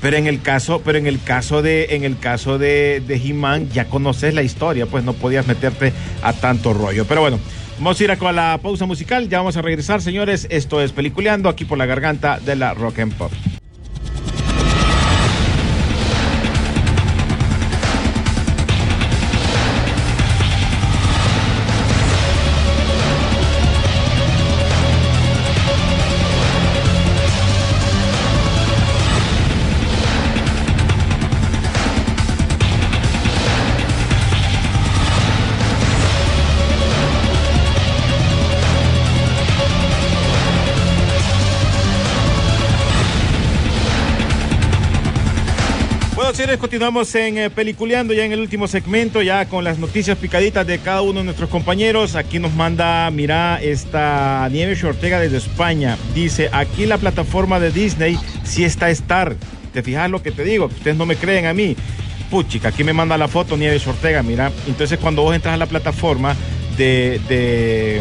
Pero en el caso, pero en el caso de, en el caso de, de He-Man, ya conoces la historia, pues no podías meterte a tanto rollo. Pero bueno, vamos a ir a la pausa musical, ya vamos a regresar, señores. Esto es Peliculeando aquí por la garganta de la Rock and Pop. Continuamos en eh, Peliculeando, ya en el último segmento, ya con las noticias picaditas de cada uno de nuestros compañeros. Aquí nos manda, mira, esta Nieves Ortega desde España. Dice, aquí la plataforma de Disney sí está Star. ¿Te fijas lo que te digo? Ustedes no me creen a mí. Puchica, aquí me manda la foto Nieves Ortega, mira. Entonces cuando vos entras a la plataforma de, de,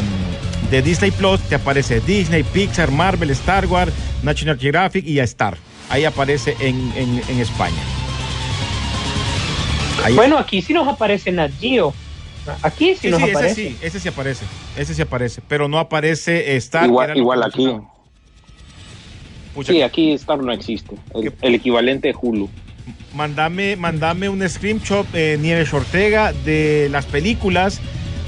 de Disney Plus, te aparece Disney, Pixar, Marvel, Star Wars, National Geographic y a Star. Ahí aparece en- en España. Ahí- Bueno, aquí sí nos aparece Nat Geo. Aquí sí, sí, nos sí, ese aparece. sí, ese sí aparece. Ese sí aparece, pero no aparece Star. Igual, igual aquí. Pucha, Sí, aquí Star no existe. El, el equivalente de Hulu. Mándame, mándame un screenshot, eh, Nieves Ortega, de las películas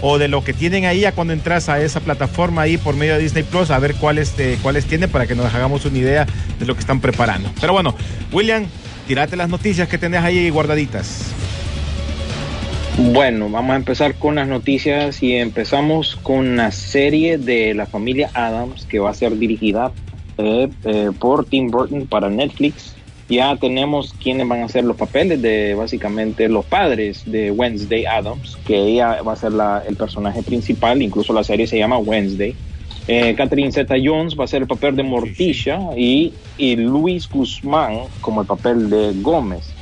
o de lo que tienen ahí a cuando entras a esa plataforma ahí por medio de Disney Plus, a ver cuáles, eh, cuáles tienen para que nos hagamos una idea de lo que están preparando. Pero bueno, William, tirate las noticias que tenés ahí guardaditas. Bueno, vamos a empezar con las noticias y empezamos con una serie de la familia Adams que va a ser dirigida eh, eh, por Tim Burton para Netflix. Ya tenemos quienes van a ser los papeles de básicamente los padres de Wednesday Adams, que ella va a ser la- el personaje principal, incluso la serie se llama Wednesday. Eh, Catherine Zeta Jones va a ser el papel de Morticia y, y Luis Guzmán como el papel de Gómez.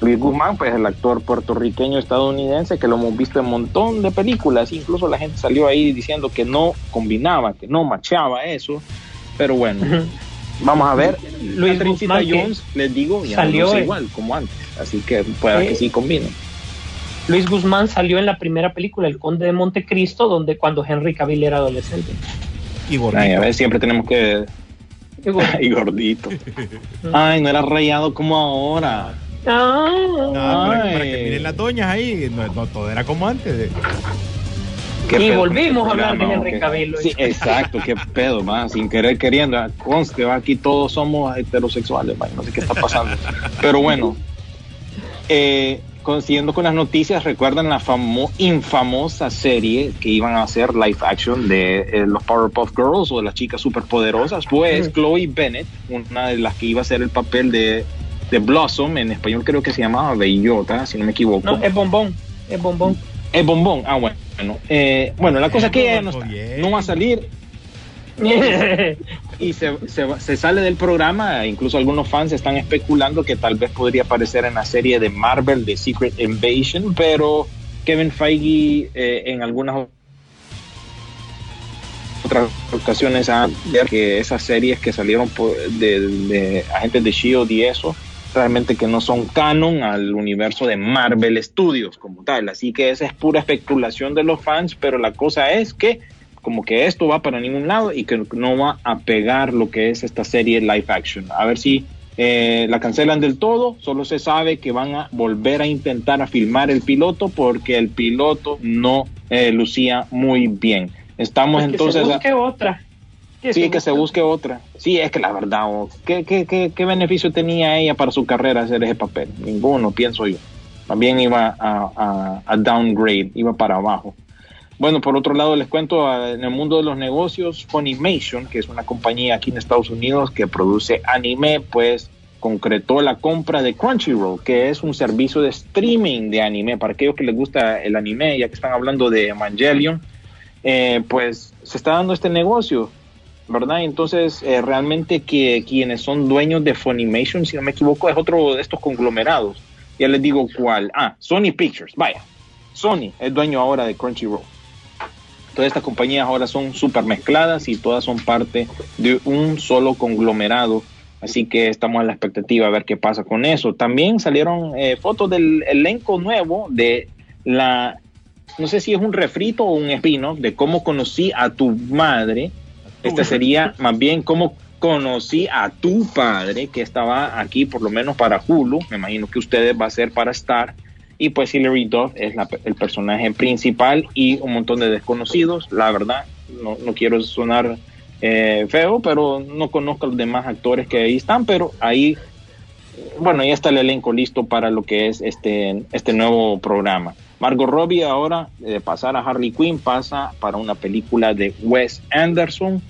Luis Guzmán, pues el actor puertorriqueño estadounidense que lo hemos visto en un montón de películas, incluso la gente salió ahí diciendo que no combinaba, que no machaba eso, pero bueno, vamos a ver. Luis Guzmán, que Jones, les digo, ya salió no igual como antes, así que pueda Eh, que sí combine. Luis Guzmán salió en la primera película, El Conde de Montecristo, donde cuando Henry Cavill era adolescente. Y gordito. Ay, a ver, siempre tenemos que... y gordito. Ay, no era rayado como ahora. Ah, No, para, Ay. para que miren las doñas ahí, no, no todo era como antes. de- ¿Qué Y pedo volvimos a hablar de Henry? Cavill. Sí, exacto, qué pedo, más sin querer queriendo. ah, Conste, aquí todos somos heterosexuales, man, no sé qué está pasando. Pero bueno, eh, con- siguiendo con las noticias, recuerdan la famo- infamosa serie que iban a hacer live action de eh, los Powerpuff Girls o de las chicas superpoderosas. Pues. Chloe Bennett, una de las que iba a hacer el papel de, de Blossom, en español creo que se llamaba Bellota, si no me equivoco. No, es bombón, es bombón. Es bombón. Ah, bueno. Eh, bueno, la cosa es que ella no, está. Bien. no va a salir y se, se sale del programa. Incluso algunos fans están especulando que tal vez podría aparecer en la serie de Marvel de Secret Invasion, pero Kevin Feige eh, en algunas otras ocasiones ha que esas series que salieron de, de agentes de Shield y eso realmente que no son canon al universo de Marvel Studios como tal. Así que esa es pura especulación de los fans, pero la cosa es que como que esto va para ningún lado y que no va a pegar lo que es esta serie live action. A ver si eh, la cancelan del todo, solo se sabe que van a volver a intentar a filmar el piloto porque el piloto no eh, lucía muy bien. Estamos Pues que entonces... se a- busque otra. Sí, que se busque otra. Sí, es que la verdad, oh, ¿qué, qué, qué, qué beneficio tenía ella para su carrera hacer ese papel? Ninguno, pienso yo. También iba a, a- a downgrade, iba para abajo. Bueno, por otro lado, les cuento ah, en el mundo de los negocios, Funimation, que es una compañía aquí en Estados Unidos que produce anime, pues concretó la compra de Crunchyroll, que es un servicio de streaming de anime. Para aquellos que les gusta el anime, ya que están hablando de Evangelion, eh, pues se está dando este negocio. ¿Verdad? Entonces, eh, realmente que quienes son dueños de Funimation, si no me equivoco, es otro de estos conglomerados. Ya les digo cuál. Ah, Sony Pictures, vaya. Sony es dueño ahora de Crunchyroll. Todas estas compañías ahora son súper mezcladas y todas son parte de un solo conglomerado. Así que estamos a la expectativa a ver qué pasa con eso. También salieron eh, fotos del elenco nuevo de la, no sé si es un refrito o un espino, de cómo conocí a tu madre. Este sería más bien cómo conocí a tu padre, que estaba aquí por lo menos para Hulu. Me imagino que ustedes va a ser para Star. Y pues Hilary Duff es la- el personaje principal y un montón de desconocidos. La verdad, no, no quiero sonar eh, feo, pero no conozco a los demás actores que ahí están, pero ahí, bueno, ya está el elenco listo para lo que es este, este nuevo programa. Margot Robbie ahora, de pasar a Harley Quinn, pasa para una película de Wes Anderson,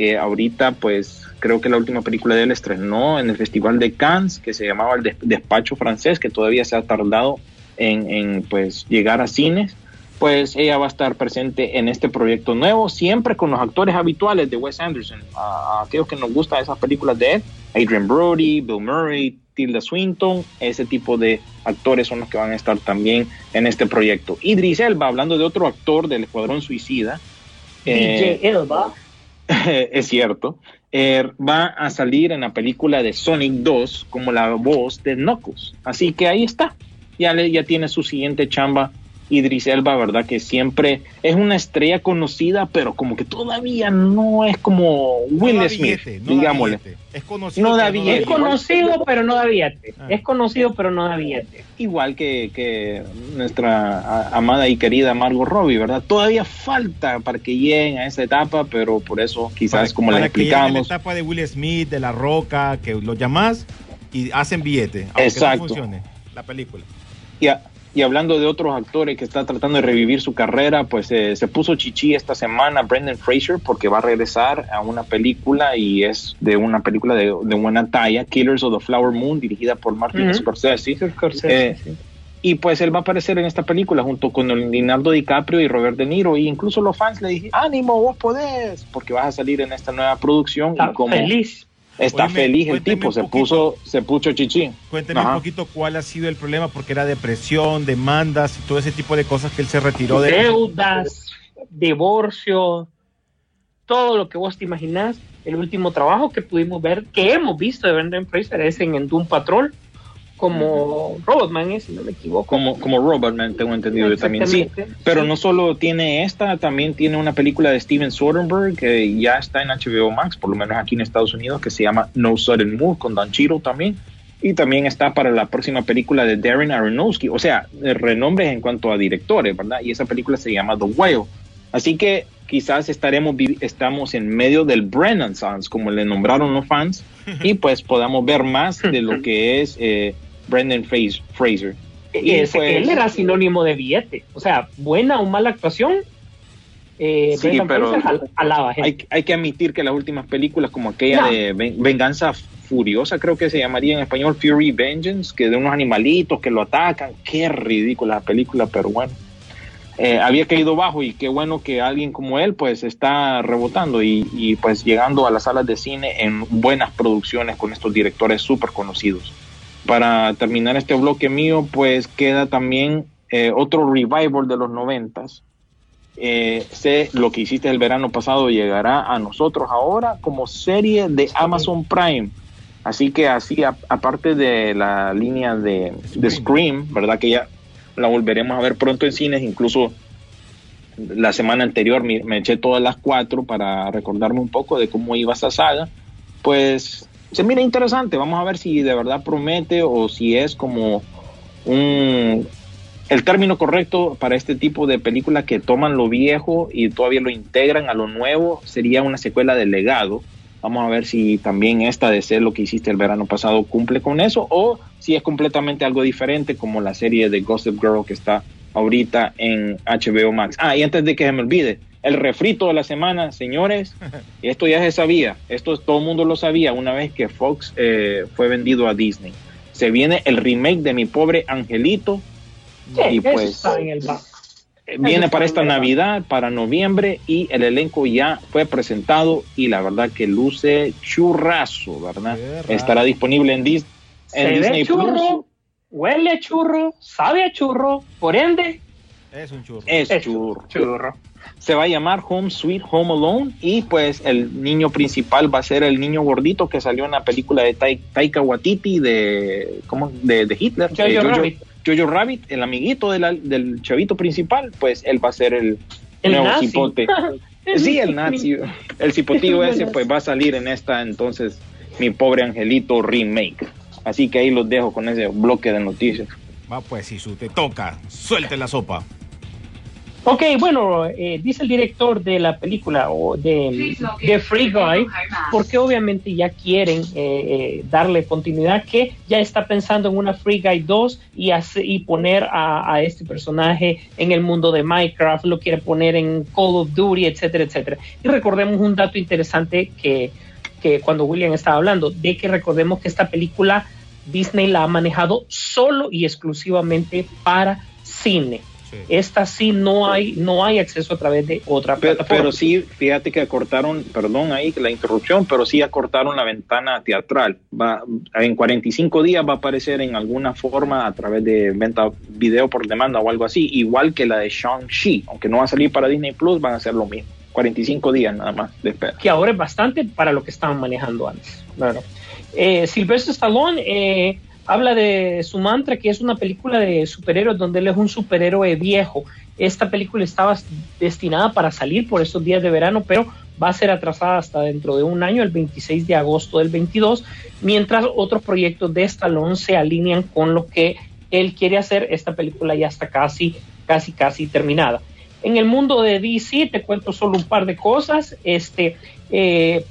que ahorita pues creo que la última película de él estrenó en el Festival de Cannes, que se llamaba El Des- Despacho Francés, que todavía se ha tardado en, en, pues llegar a cines. Pues ella va a estar presente en este proyecto nuevo, siempre con los actores habituales de Wes Anderson, a, a aquellos que nos gustan esas películas de él, Adrian Brody, Bill Murray, Tilda Swinton, ese tipo de actores son los que van a estar también en este proyecto. Idris Elba, hablando de otro actor del Escuadrón Suicida, eh, DJ Elba. es cierto, eh, va a salir en la película de Sonic 2 como la voz de Knuckles. Así que ahí está, ya, le, ya tiene su siguiente chamba. Idris Elba, ¿verdad? Que siempre es una estrella conocida, pero como que todavía no es como Will No Smith, billete, no digámosle. Es conocido. No da pero billete. Es conocido, pero no da billete. Ah. Es conocido, pero no da billete. igual que, que nuestra amada y querida Margot Robbie, ¿verdad? Todavía falta para que lleguen a esa etapa, pero por eso quizás Para- como para que lleguen a la explicamos, etapa de Will Smith, de La Roca, que lo llamas y hacen billete. Aunque Exacto. no funcione la película. y, a- y hablando de otros actores que está tratando de revivir su carrera, pues eh, se puso chichi esta semana Brendan Fraser porque va a regresar a una película y es de una película de, de buena talla, Killers of the Flower Moon, dirigida por Martin. Scorsese. Scorsese, Eh, sí. Y pues él va a aparecer en esta película junto con Leonardo DiCaprio y Robert De Niro. Y incluso los fans le dije, ánimo, vos podés, porque vas a salir en esta nueva producción. Está y como feliz. Está Oíme, feliz el tipo, se puso, se puso chichi. Cuénteme Ajá. un poquito cuál ha sido el problema, porque era depresión, demandas y todo ese tipo de cosas que él se retiró de. Deudas, divorcio, todo lo que vos te imaginás. El último trabajo que pudimos ver, que hemos visto de Brendan Fraser, es en, en Doom Patrol, como Robotman, eh, si no me equivoco. Como, como Robotman, tengo entendido yo también. Sí, pero sí. no solo tiene esta, también tiene una película de Steven Soderbergh que ya está en HBO Max, por lo menos aquí en Estados Unidos, que se llama No Sudden Move con Don Cheadle también. Y también está para la próxima película de Darren Aronofsky, o sea, renombres en cuanto a directores, ¿verdad? Y esa película se llama The Whale. Así que quizás estaremos estamos en medio del Brennan Sans, como le nombraron los fans, y pues podamos ver más de lo que es eh, Brendan Fraser. Y Ese- pues- él era sinónimo de billete. O sea, buena o mala actuación. Eh, Sí, pero alaba gente. hay, hay que admitir que las últimas películas como aquella No. de Ven- Venganza Furiosa, creo que se llamaría en español Fury Vengeance, que de unos animalitos que lo atacan, qué ridícula la película, pero bueno. Eh, había caído bajo y qué bueno que alguien como él pues está rebotando y, y, pues llegando a las salas de cine en buenas producciones con estos directores súper conocidos. Para terminar este bloque mío pues queda también eh, otro revival de los noventas, eh, sé lo que hiciste el verano pasado llegará a nosotros ahora como serie de Amazon Prime. Así que así, a- aparte de la línea de, de Scream, ¿verdad? Que ya la volveremos a ver pronto en cines, incluso la semana anterior me, me eché todas las cuatro para recordarme un poco de cómo iba esa saga. Pues se mira interesante, vamos a ver si de verdad promete o si es como un, el término correcto para este tipo de películas que toman lo viejo y todavía lo integran a lo nuevo sería una secuela de legado. Vamos a ver si también esta de ser lo que hiciste el verano pasado cumple con eso o si es completamente algo diferente como la serie de Gossip Girl que está ahorita en HBO Max. Ah, y antes de que se me olvide, el refrito de la semana, señores, y esto ya se sabía, esto todo el mundo lo sabía una vez que Fox eh, fue vendido a Disney. Se viene el remake de Mi Pobre Angelito, Sí, y pues- está en el eh, viene para esta. Navidad, para noviembre, y el elenco ya fue presentado y la verdad que luce churrazo, ¿verdad? Estará disponible en, Dis- en Se Disney ve churro, Plus. huele a churro, sabe a churro, por ende, Es un churro. Es es churro. churro. Se va a llamar Home Sweet Home Alone y pues el niño principal va a ser el niño gordito que salió en la película de Tai- Taika Waititi de, ¿cómo? de, de Hitler. Jojo eh, Rabbit. Jojo Rabbit, el amiguito de la- del chavito principal, pues él va a ser el, El nuevo nazi. cipote. Sí, el nazi, el cipotillo ese pues va a salir en esta entonces mi pobre angelito remake. Así que ahí los dejo con ese bloque de noticias. Va pues, si su te toca, suelte la sopa. Ok, bueno, eh, dice el director de la película o de, de Free Guy, porque obviamente ya quieren eh, eh, darle continuidad, que ya está pensando en una Free Guy 2 y, hace- y poner a, a este personaje en el mundo de Minecraft, lo quiere poner en Call of Duty, etcétera, etcétera. Y recordemos un dato interesante que, que cuando William estaba hablando, de que recordemos que esta película Disney la ha manejado solo y exclusivamente para cine. Esta sí no hay, no hay acceso a través de otra Pero, plataforma. pero sí, fíjate que acortaron, perdón ahí la interrupción, pero sí acortaron la ventana teatral. Va, en 45 días va a aparecer en alguna forma a través de venta video por demanda o algo así, igual que la de Shang-Chi, aunque no va a salir para Disney Plus, van a hacer lo mismo. 45 días nada más de espera. que ahora es bastante para lo que estaban manejando antes. Claro. Eh, Sylvester Stallone eh, habla de su mantra, que es una película de superhéroes donde él es un superhéroe viejo. Esta película estaba destinada para salir por estos días de verano, pero va a ser atrasada hasta dentro de un año, el 26 de agosto del 22, mientras otros proyectos de Stallone se alinean con lo que él quiere hacer. Esta película ya está casi, casi, casi terminada. En el mundo de DC, te cuento solo un par de cosas. Este, eh,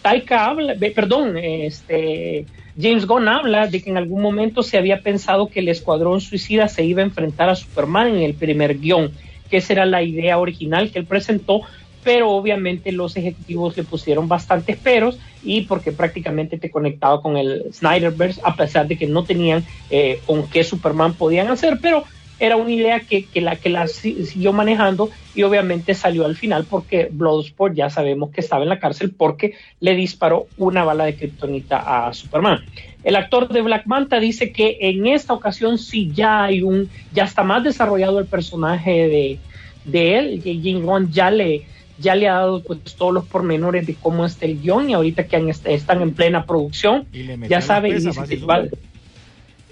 Taika habla, perdón, este, James Gunn habla de que en algún momento se había pensado que el Escuadrón Suicida se iba a enfrentar a Superman en el primer guion, que esa era la idea original que él presentó, pero obviamente los ejecutivos le pusieron bastantes peros y porque prácticamente te conectaba con el Snyderverse, a pesar de que no tenían eh, con qué Superman podían hacer, pero era una idea que, que la que la si- siguió manejando y obviamente salió al final porque Bloodsport ya sabemos que estaba en la cárcel porque le disparó una bala de kriptonita a Superman. El actor de Black Manta dice que en esta ocasión sí ya hay un, ya está más desarrollado el personaje de, de él, que Jim Gunn ya le, ya le ha dado pues todos los pormenores de cómo está el guion y ahorita que han- están en plena producción, Y ya sabe y dice que.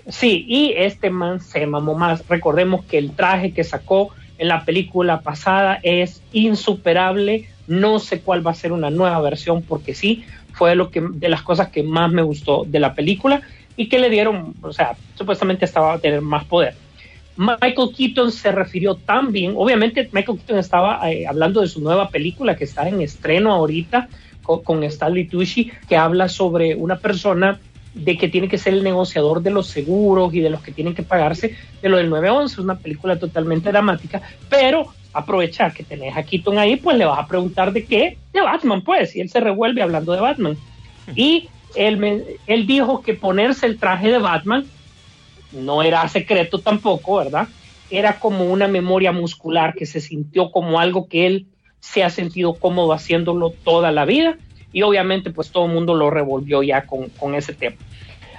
Sí, y este man se mamó más. Recordemos que el traje que sacó en la película pasada es insuperable. No sé cuál va a ser una nueva versión porque sí, fue lo que, de las cosas que más me gustó de la película y que le dieron, o sea, supuestamente estaba a tener más poder. Michael Keaton se refirió también, obviamente Michael Keaton estaba eh, hablando de su nueva película que está en estreno ahorita con, con Stanley Tucci, que habla sobre una persona de que tiene que ser el negociador de los seguros y de los que tienen que pagarse de lo del 911, una película totalmente dramática, pero aprovechar que tenés a Keaton ahí, pues le vas a preguntar de qué, de Batman, pues, y él se revuelve hablando de Batman. Y él, me- él dijo que ponerse el traje de Batman no era secreto tampoco, ¿verdad? Era como una memoria muscular que se sintió como algo que él se ha sentido cómodo haciéndolo toda la vida y obviamente pues todo el mundo lo revolvió ya con, con ese tema.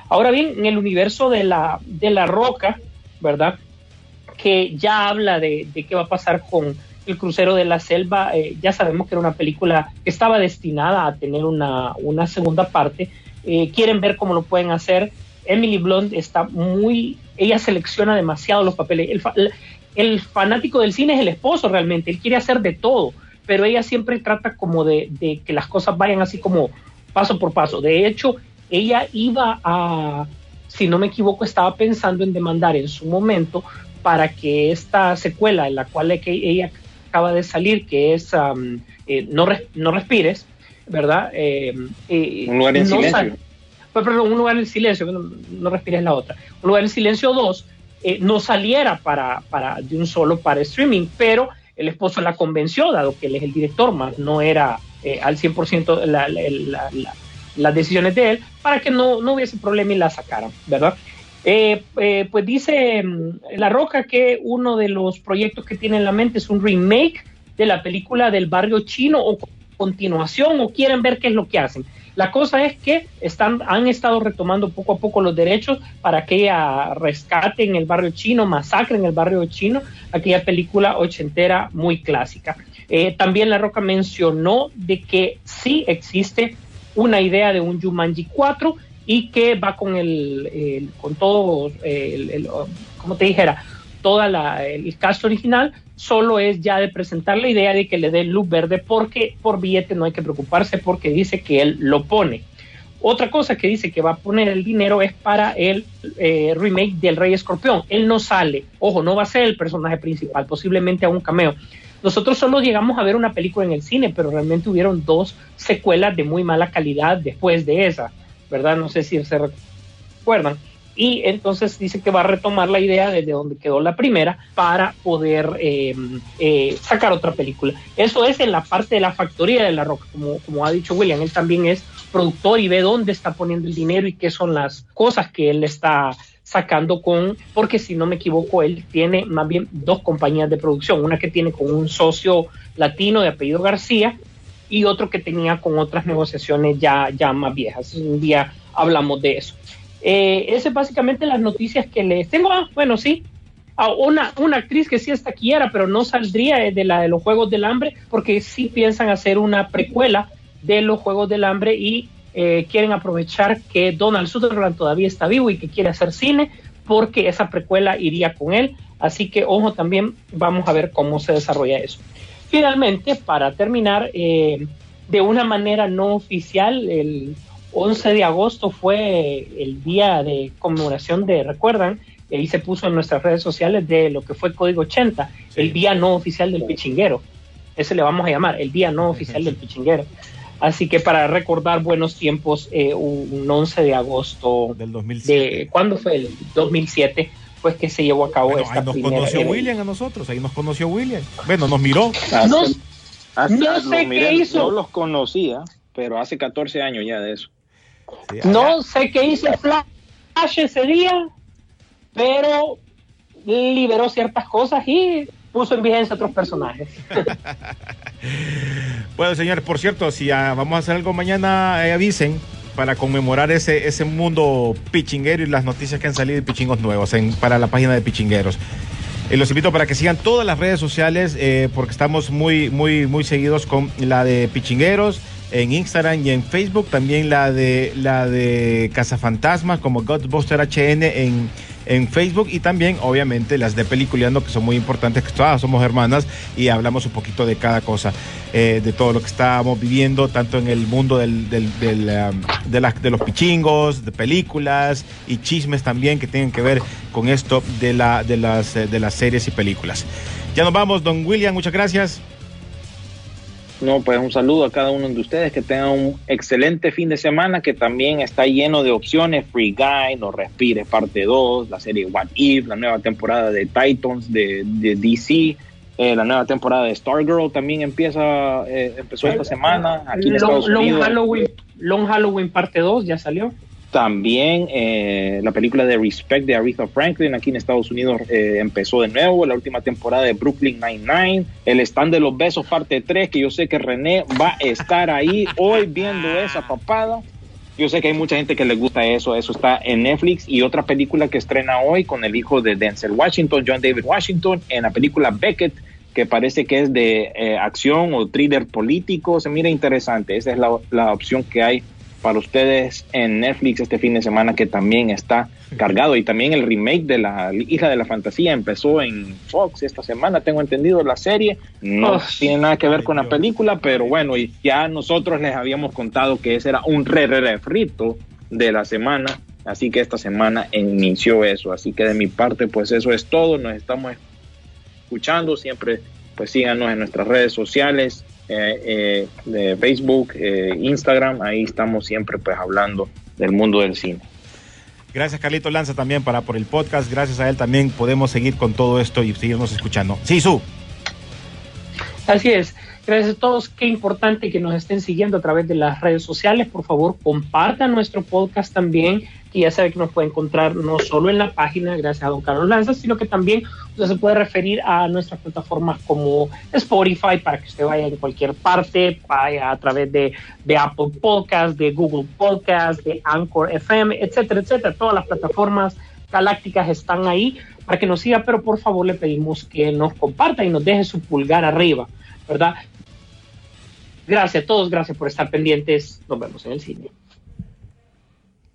Ahora bien, en el universo de la, de la roca, ¿verdad? Que ya habla de, qué va a pasar con el crucero de la selva, eh, ya sabemos que era una película que estaba destinada a tener una, una segunda parte. Eh, quieren ver cómo lo pueden hacer. Emily Blunt está muy, ella selecciona demasiado los papeles. El, el fanático del cine es el esposo realmente, él quiere hacer de todo, pero ella siempre trata como de, de que las cosas vayan así como paso por paso. De hecho, ella iba a, si no me equivoco, estaba pensando en demandar en su momento para que esta secuela en la cual ella acaba de salir, que es um, eh, no, Res- no Respires, ¿verdad? Eh, eh, Un lugar en no silencio. pues, perdón, un lugar en silencio, no, no respires la otra. Un lugar en silencio 2 eh, no saliera para, para de un solo para streaming, pero el esposo la convenció, dado que él es el director, más no era eh, al 100% la, la- la- la- las decisiones de él, para que no, no hubiese problema y la sacaran, ¿verdad? Eh, eh, pues dice mm, La Roca que uno de los proyectos que tiene en la mente es un remake de la película del barrio chino o continuación o quieren ver qué es lo que hacen. La cosa es que están, han estado retomando poco a poco los derechos para que rescate en el barrio chino, masacre en el barrio chino, aquella película ochentera muy clásica. Eh, también La Roca mencionó de que sí existe una idea de un Jumanji 4 y que va con el, con todo el, el- como te dijera toda la, el cast original solo es ya de presentar la idea de que le dé luz verde porque por billete no hay que preocuparse porque dice que él lo pone otra cosa que dice que va a poner el dinero es para el eh, remake del Rey Escorpión. Él no sale, ojo, no va a ser el personaje principal, posiblemente a un cameo. Nosotros solo llegamos a ver una película en el cine, pero realmente hubieron dos secuelas de muy mala calidad después de esa, ¿verdad? No sé si se recuerdan. Y entonces dice que va a retomar la idea desde donde quedó la primera para poder eh, eh, sacar otra película. Eso es en la parte de la factoría de la roca, como, como ha dicho William, él también es productor y ve dónde está poniendo el dinero y qué son las cosas que él está sacando con, porque si no me equivoco, él tiene más bien dos compañías de producción, una que tiene con un socio latino de apellido García y otro que tenía con otras negociaciones ya, ya más viejas. Un día hablamos de eso. Eh, ese es básicamente las noticias que les tengo. Ah, bueno, sí. Ah, una, una actriz que sí está quiera, pero no saldría de la de los Juegos del Hambre, porque sí piensan hacer una precuela de los Juegos del Hambre y eh, quieren aprovechar que Donald Sutherland todavía está vivo y que quiere hacer cine, porque esa precuela iría con él. Así que, ojo, también vamos a ver cómo se desarrolla eso. Finalmente, para terminar, eh, de una manera no oficial, el 11 de agosto fue el día de conmemoración de, recuerdan, y ahí se puso en nuestras redes sociales de lo que fue Código 80, el día no oficial del pichinguero. Ese le vamos a llamar, el día no oficial del pichinguero. Así que para recordar buenos tiempos, eh, un 11 de agosto Del 2007. de ¿cuándo fue el 2007? Pues que se llevó a cabo Bueno, esta ahí nos primera conoció evento. William a nosotros, ahí nos conoció William. Bueno, nos miró. Hace- No, hace- no los sé qué miré, hizo. No los conocía, pero hace 14 años ya de eso. Sí, No sé qué hizo Flash ese día, pero liberó ciertas cosas y puso en vigencia otros personajes. Bueno, señores, por cierto, si vamos a hacer algo mañana, eh, avisen para conmemorar ese, ese mundo pichinguero y las noticias que han salido de pichingos nuevos en, para la página de pichingueros. Eh, los invito para que sigan todas las redes sociales eh, porque estamos muy, muy, muy seguidos con la de Pichingueros en Instagram y en Facebook, también la de la de Cazafantasmas como Ghostbuster HN en, en Facebook y también obviamente las de Peliculeando que son muy importantes, que todas somos hermanas y hablamos un poquito de cada cosa, eh, de todo lo que estamos viviendo, tanto en el mundo del, um, de, las- de los pichingos, de películas y chismes también que tienen que ver con esto de, la, de, las, eh, de las series y películas. Ya nos vamos, don William, muchas gracias. No, pues un saludo a cada uno de ustedes, que tengan un excelente fin de semana que también está lleno de opciones, Free Guy, No Respires parte 2, la serie What If, la nueva temporada de Titans de, de DC, eh, la nueva temporada de Stargirl también empieza, eh, empezó esta semana aquí en Long, Estados Long Unidos. Halloween, Long Halloween parte 2 ya salió. También eh, la película de Respect de Aretha Franklin aquí en Estados Unidos eh, empezó de nuevo, la última temporada de Brooklyn Nine-Nine, el stand de los besos parte 3, que yo sé que René va a estar ahí hoy viendo esa papada. Yo sé que hay mucha gente que le gusta eso, eso está en Netflix y otra película que estrena hoy con el hijo de Denzel Washington, John David Washington, en la película Beckett, que parece que es de eh, acción o thriller político, se mira interesante, esa es la, la opción que hay para ustedes en Netflix este fin de semana que también está cargado. Y también el remake de la Isla de la Fantasía empezó en Fox esta semana, tengo entendido la serie, no Oh. tiene nada que ver con la película, pero bueno, y ya nosotros les habíamos contado que ese era un re, re refrito de la semana, así que esta semana inició eso, así que de mi parte pues eso es todo, nos estamos escuchando, siempre pues síganos en nuestras redes sociales, eh, eh, de Facebook, eh, Instagram, ahí estamos siempre pues hablando del mundo del cine. Gracias Carlito Lanza también para por el podcast. Gracias a él también podemos seguir con todo esto y seguirnos escuchando. Sí, su. Así es. Gracias a todos. Qué importante que nos estén siguiendo a través de las redes sociales. Por favor, compartan nuestro podcast también. Y ya saben que nos puede encontrar no solo en la página, gracias a don Carlos Lanza, sino que también usted se puede referir a nuestras plataformas como Spotify para que usted vaya en cualquier parte, vaya a través de, de Apple Podcast, de Google Podcast, de Anchor FM, etcétera, etcétera. Todas las plataformas galácticas están ahí para que nos siga, pero por favor le pedimos que nos comparta y nos deje su pulgar arriba, ¿verdad? Gracias a todos, gracias por estar pendientes. Nos vemos en el cine.